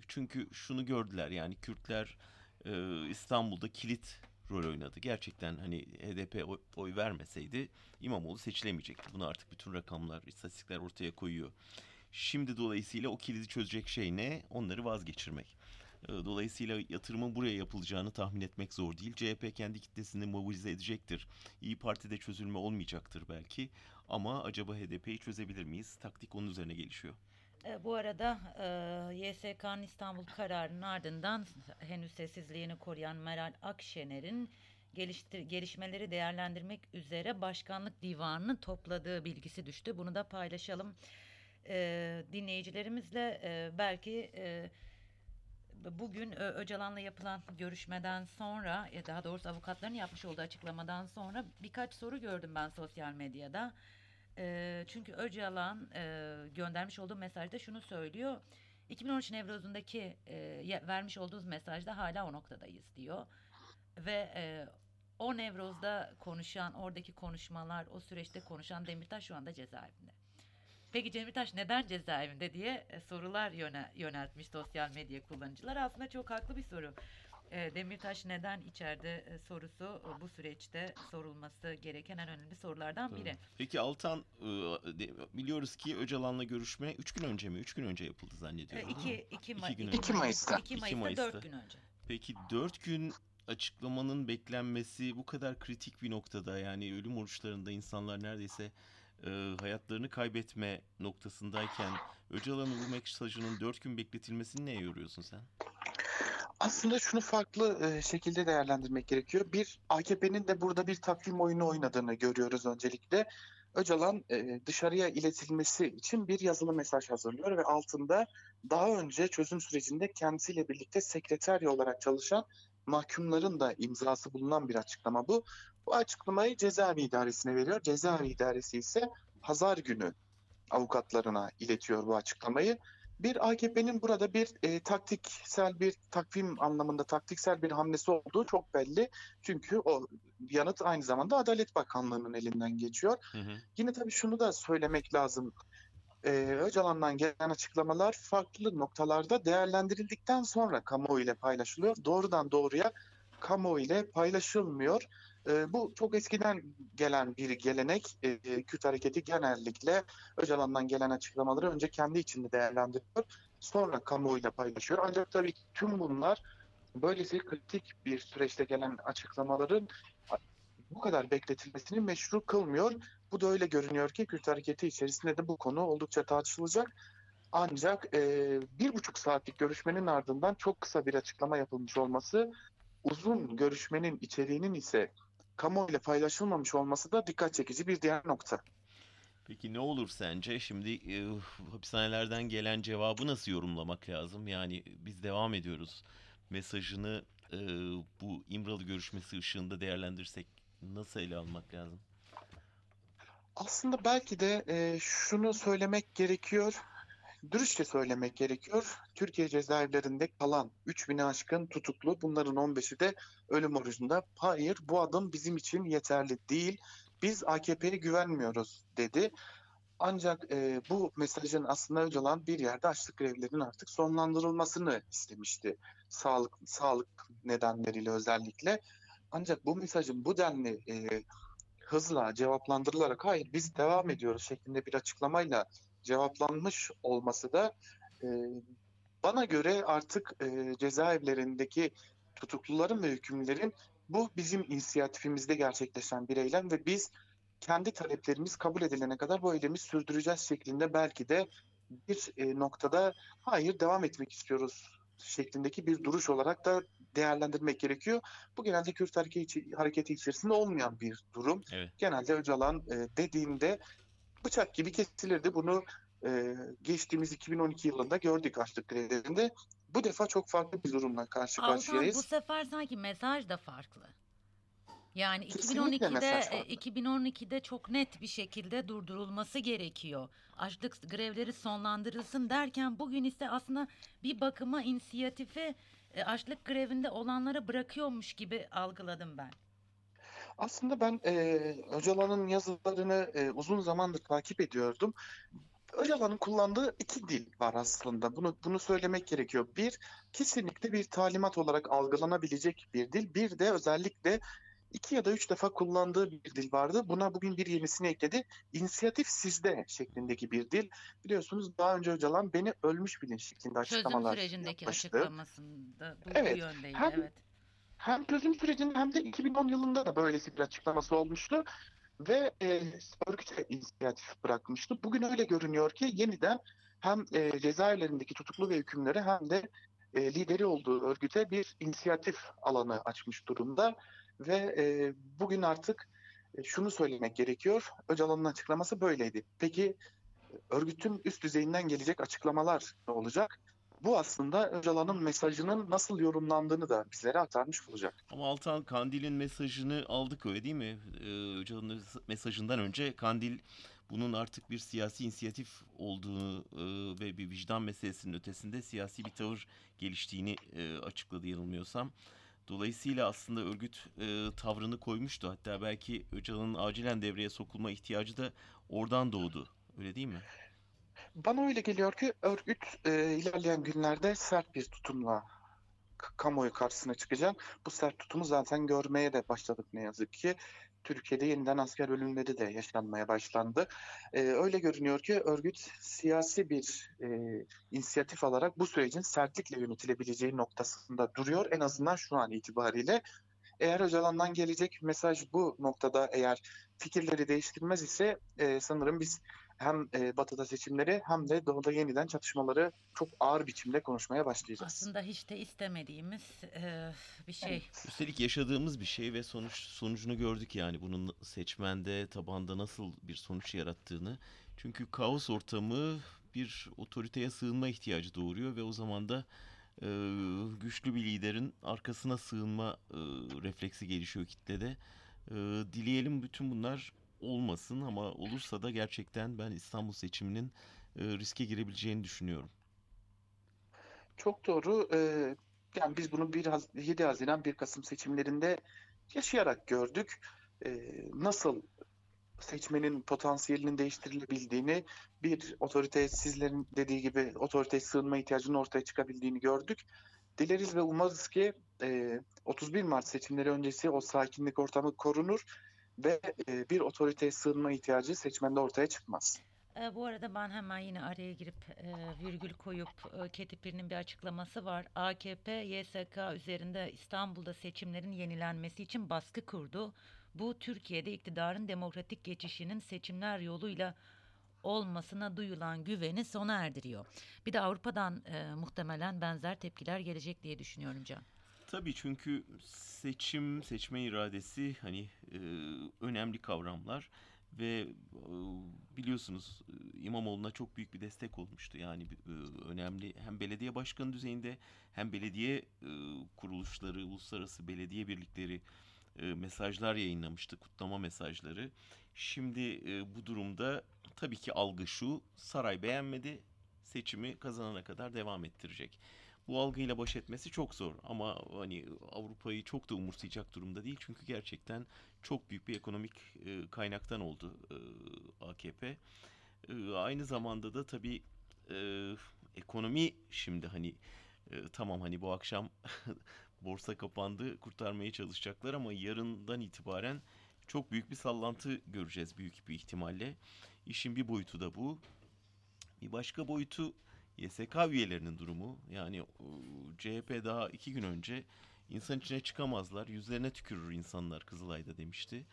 çünkü şunu gördüler yani Kürtler e, İstanbul'da kilit rol oynadı. Gerçekten hani HDP oy, oy vermeseydi İmamoğlu seçilemeyecekti. Bunu artık bütün rakamlar, istatistikler ortaya koyuyor. Şimdi dolayısıyla o kilidi çözecek şey ne? Onları vazgeçirmek. E, Dolayısıyla yatırımın buraya yapılacağını tahmin etmek zor değil. CHP kendi kitlesini mobilize edecektir. İyi Parti'de çözülme olmayacaktır belki. Ama acaba HDP'yi çözebilir miyiz? Taktik onun üzerine gelişiyor. E, bu arada e, YSK'nın İstanbul kararının ardından henüz sessizliğini koruyan Meral Akşener'in geliştir- gelişmeleri değerlendirmek üzere başkanlık divanını topladığı bilgisi düştü. Bunu da paylaşalım e, dinleyicilerimizle. E, belki bugün Öcalan'la yapılan görüşmeden sonra, ya daha doğrusu avukatların yapmış olduğu açıklamadan sonra birkaç soru gördüm ben sosyal medyada. E, çünkü Öcalan e, göndermiş olduğu mesajda şunu söylüyor. 2013 Nevroz'undaki e, vermiş olduğunuz mesajda hala o noktadayız diyor. Ve e, o Nevroz'da konuşan, oradaki konuşmalar, o süreçte konuşan Demirtaş şu anda cezaevinde. Peki Demirtaş neden cezaevinde diye e, sorular yöne, yöneltmiş sosyal medya kullanıcılar. Aslında çok haklı bir soru. E, Demirtaş neden içeride e, sorusu e, bu süreçte sorulması gereken en önemli sorulardan biri. Peki Altan e, biliyoruz ki Öcalan'la görüşme 3 gün önce mi? 3 gün önce yapıldı zannediyorum. değil mi? 2 2 İki gün Mayıs. önce. 2 Mayıs'ta. 2 2 Mayıs'ta, Mayıs'ta. 4 gün önce. Peki 4 gün açıklamanın beklenmesi bu kadar kritik bir noktada yani ölüm oruçlarında insanlar neredeyse e, hayatlarını kaybetme noktasındayken Öcalan'ın bu mesajının 4 gün bekletilmesini neye yoruyorsun sen? Aslında şunu farklı e, şekilde değerlendirmek gerekiyor. Bir, AKP'nin de burada bir takvim oyunu oynadığını görüyoruz öncelikle. Öcalan e, dışarıya iletilmesi için bir yazılı mesaj hazırlıyor ve altında daha önce çözüm sürecinde kendisiyle birlikte sekreterya olarak çalışan mahkumların da imzası bulunan bir açıklama bu. Bu açıklamayı cezaevi idaresine veriyor. Cezaevi idaresi ise pazar günü avukatlarına iletiyor bu açıklamayı. Bir AKP'nin burada bir e, taktiksel bir takvim anlamında taktiksel bir hamlesi olduğu çok belli. Çünkü o yanıt aynı zamanda Adalet Bakanlığı'nın elinden geçiyor. Hı hı. Yine tabii şunu da söylemek lazım. Ee, Öcalan'dan gelen açıklamalar farklı noktalarda değerlendirildikten sonra kamuoyu ile paylaşılıyor. Doğrudan doğruya kamuoyu ile paylaşılmıyor. Ee, bu çok eskiden gelen bir gelenek. Ee, Kürt hareketi genellikle Öcalan'dan gelen açıklamaları önce kendi içinde değerlendiriyor. Sonra kamuoyuyla paylaşıyor. Ancak tabii tüm bunlar böylesi kritik bir süreçte gelen açıklamaların bu kadar bekletilmesini meşru kılmıyor. Bu da öyle görünüyor ki Kürt hareketi içerisinde de bu konu oldukça tartışılacak. Ancak e, bir buçuk saatlik görüşmenin ardından çok kısa bir açıklama yapılmış olması, uzun görüşmenin içeriğinin ise kamuoyuyla paylaşılmamış olması da dikkat çekici bir diğer nokta. Peki ne olur sence? Şimdi e, hapishanelerden gelen cevabı nasıl yorumlamak lazım? Yani biz devam ediyoruz. Mesajını e, bu İmralı görüşmesi ışığında değerlendirsek nasıl ele almak lazım? Aslında belki de e, şunu söylemek gerekiyor, dürüstçe söylemek gerekiyor. Türkiye cezaevlerinde kalan 3000'e aşkın tutuklu, bunların 15'i de ölüm orucunda. Hayır, bu adım bizim için yeterli değil. Biz AKP'ye güvenmiyoruz dedi. Ancak e, bu mesajın aslında Öcalan bir yerde açlık grevlerinin artık sonlandırılmasını istemişti. Sağlık sağlık nedenleriyle özellikle. Ancak bu mesajın bu denli e, hızla cevaplandırılarak hayır biz devam ediyoruz şeklinde bir açıklamayla cevaplanmış olması da e, bana göre artık e, cezaevlerindeki tutukluların ve hükümlerin bu bizim inisiyatifimizde gerçekleşen bir eylem ve biz kendi taleplerimiz kabul edilene kadar bu eylemi sürdüreceğiz şeklinde belki de bir e, noktada hayır devam etmek istiyoruz şeklindeki bir duruş olarak da değerlendirmek gerekiyor. Bu genelde Kürt hareketi, hareketi içerisinde olmayan bir durum. Evet. Genelde Öcalan e, dediğinde bıçak gibi kesilirdi. Bunu e, geçtiğimiz 2012 yılında gördük açlık grevlerinde. Bu defa çok farklı bir durumla karşı Altan karşıyayız. bu sefer sanki mesaj da farklı. Yani Kesinlikle 2012'de mesaj e, farklı. 2012'de çok net bir şekilde durdurulması gerekiyor. Açlık grevleri sonlandırılsın derken bugün ise aslında bir bakıma inisiyatifi e, açlık grevinde olanlara bırakıyormuş gibi algıladım ben. Aslında ben e, Öcalan'ın yazılarını e, uzun zamandır takip ediyordum. Öcalan'ın kullandığı iki dil var aslında. Bunu bunu söylemek gerekiyor. Bir, kesinlikle bir talimat olarak algılanabilecek bir dil. Bir de özellikle iki ya da üç defa kullandığı bir dil vardı. Buna bugün bir yenisini ekledi. İnisiyatif sizde şeklindeki bir dil. Biliyorsunuz daha önce Öcalan beni ölmüş bilin şeklinde Çözüm açıklamalar sürecindeki yapmıştı. açıklamasında bu, bu Evet, yöndeydi. hem- evet. Hem çözüm sürecinde hem de 2010 yılında da böylesi bir açıklaması olmuştu ve e, örgüte inisiyatif bırakmıştı. Bugün öyle görünüyor ki yeniden hem e, cezaevlerindeki tutuklu ve hükümlere hem de e, lideri olduğu örgüte bir inisiyatif alanı açmış durumda ve e, bugün artık e, şunu söylemek gerekiyor. Öcalan'ın açıklaması böyleydi. Peki örgütün üst düzeyinden gelecek açıklamalar ne olacak? Bu aslında Öcalan'ın mesajının nasıl yorumlandığını da bizlere aktarmış olacak. Ama Altan Kandil'in mesajını aldık öyle değil mi? Ee, Öcalan'ın mesajından önce Kandil bunun artık bir siyasi inisiyatif olduğunu e, ve bir vicdan meselesinin ötesinde siyasi bir tavır geliştiğini e, açıkladı yanılmıyorsam. Dolayısıyla aslında örgüt e, tavrını koymuştu. Hatta belki Öcalan'ın acilen devreye sokulma ihtiyacı da oradan doğdu. Öyle değil mi? Bana öyle geliyor ki örgüt e, ilerleyen günlerde sert bir tutumla kamuoyu karşısına çıkacak. Bu sert tutumu zaten görmeye de başladık ne yazık ki. Türkiye'de yeniden asker ölümleri de yaşanmaya başlandı. E, öyle görünüyor ki örgüt siyasi bir e, inisiyatif alarak bu sürecin sertlikle yönetilebileceği noktasında duruyor. En azından şu an itibariyle. Eğer Öcalan'dan gelecek mesaj bu noktada eğer fikirleri değiştirmez ise e, sanırım biz hem e, batıda seçimleri hem de doğuda yeniden çatışmaları çok ağır biçimde konuşmaya başlayacağız. Aslında hiç de istemediğimiz e, bir şey. Üstelik yaşadığımız bir şey ve sonuç sonucunu gördük yani bunun seçmende, tabanda nasıl bir sonuç yarattığını. Çünkü kaos ortamı bir otoriteye sığınma ihtiyacı doğuruyor ve o zaman da e, güçlü bir liderin arkasına sığınma e, refleksi gelişiyor kitlede. E, dileyelim bütün bunlar olmasın ama olursa da gerçekten ben İstanbul seçiminin e, riske girebileceğini düşünüyorum. Çok doğru. Ee, yani biz bunu 1 Haz- 7 Haziran 1 Kasım seçimlerinde yaşayarak gördük. Ee, nasıl seçmenin potansiyelinin değiştirilebildiğini, bir otoriteye sizlerin dediği gibi otoriteye sığınma ihtiyacının ortaya çıkabildiğini gördük. Dileriz ve umarız ki e, 31 Mart seçimleri öncesi o sakinlik ortamı korunur ve e, bir otoriteye sığınma ihtiyacı seçmende ortaya çıkmaz. E, bu arada ben hemen yine araya girip e, virgül koyup e, Ketipir'in bir açıklaması var. AKP YSK üzerinde İstanbul'da seçimlerin yenilenmesi için baskı kurdu. Bu Türkiye'de iktidarın demokratik geçişinin seçimler yoluyla olmasına duyulan güveni sona erdiriyor. Bir de Avrupa'dan e, muhtemelen benzer tepkiler gelecek diye düşünüyorum Can. Tabii çünkü seçim, seçme iradesi hani e, önemli kavramlar ve e, biliyorsunuz e, İmamoğlu'na çok büyük bir destek olmuştu. Yani e, önemli hem belediye başkanı düzeyinde hem belediye e, kuruluşları, uluslararası belediye birlikleri e, mesajlar yayınlamıştı, kutlama mesajları. Şimdi e, bu durumda tabii ki algı şu, saray beğenmedi, seçimi kazanana kadar devam ettirecek. Bu algıyla baş etmesi çok zor ama hani Avrupa'yı çok da umursayacak durumda değil çünkü gerçekten çok büyük bir ekonomik e, kaynaktan oldu e, AKP. E, aynı zamanda da tabii e, ekonomi şimdi hani e, tamam hani bu akşam borsa kapandı kurtarmaya çalışacaklar ama yarından itibaren çok büyük bir sallantı göreceğiz büyük bir ihtimalle. İşin bir boyutu da bu. Bir başka boyutu YSK üyelerinin durumu. Yani CHP daha iki gün önce insan içine çıkamazlar, yüzlerine tükürür insanlar Kızılay'da demişti.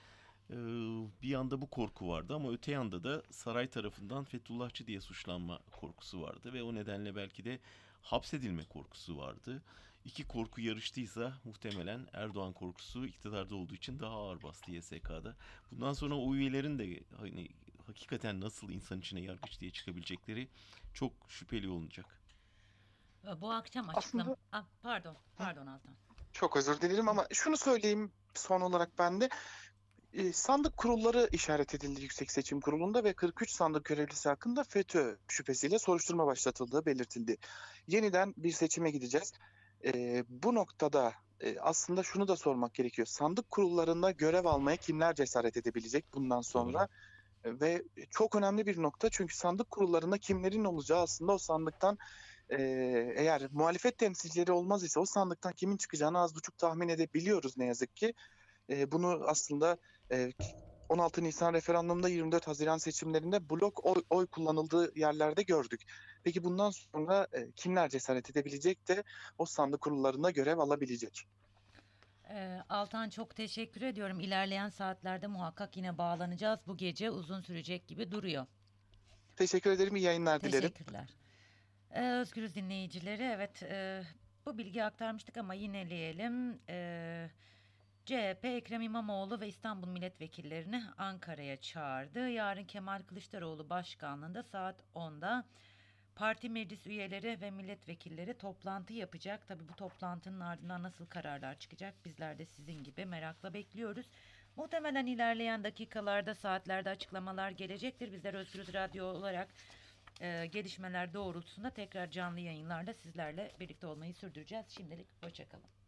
Bir yanda bu korku vardı ama öte yanda da saray tarafından Fethullahçı diye suçlanma korkusu vardı ve o nedenle belki de hapsedilme korkusu vardı. İki korku yarıştıysa muhtemelen Erdoğan korkusu iktidarda olduğu için daha ağır bastı YSK'da. Bundan sonra o üyelerin de hani hakikaten nasıl insan içine yargıç diye çıkabilecekleri çok şüpheli olacak. E, Bu akşam Aslında- açıklama... Ah, pardon, pardon Altan. Çok özür dilerim ama şunu söyleyeyim son olarak ben de. E, sandık kurulları işaret edildi Yüksek Seçim Kurulu'nda ve 43 sandık görevlisi hakkında FETÖ şüphesiyle soruşturma başlatıldığı belirtildi. Yeniden bir seçime gideceğiz. E, bu noktada e, aslında şunu da sormak gerekiyor. Sandık kurullarında görev almaya kimler cesaret edebilecek bundan sonra? E, Ve çok önemli bir nokta çünkü sandık kurullarında kimlerin olacağı aslında o sandıktan e, eğer muhalefet temsilcileri olmaz ise o sandıktan kimin çıkacağını az buçuk tahmin edebiliyoruz ne yazık ki. E, bunu aslında e, 16 Nisan referandumda 24 Haziran seçimlerinde blok oy, oy kullanıldığı yerlerde gördük. Peki bundan sonra e, kimler cesaret edebilecek de o sandık kurullarında görev alabilecek? Ee, Altan çok teşekkür ediyorum. İlerleyen saatlerde muhakkak yine bağlanacağız. Bu gece uzun sürecek gibi duruyor. Teşekkür ederim. iyi yayınlar dilerim. Teşekkürler. Ee, Özgürüz dinleyicileri. Evet e, bu bilgiyi aktarmıştık ama yineleyelim. Ee, CHP Ekrem İmamoğlu ve İstanbul milletvekillerini Ankara'ya çağırdı. Yarın Kemal Kılıçdaroğlu başkanlığında saat 10'da parti meclis üyeleri ve milletvekilleri toplantı yapacak. Tabii bu toplantının ardından nasıl kararlar çıkacak bizler de sizin gibi merakla bekliyoruz. Muhtemelen ilerleyen dakikalarda, saatlerde açıklamalar gelecektir. Bizler Özgürüz Radyo olarak e, gelişmeler doğrultusunda tekrar canlı yayınlarda sizlerle birlikte olmayı sürdüreceğiz. Şimdilik hoşçakalın.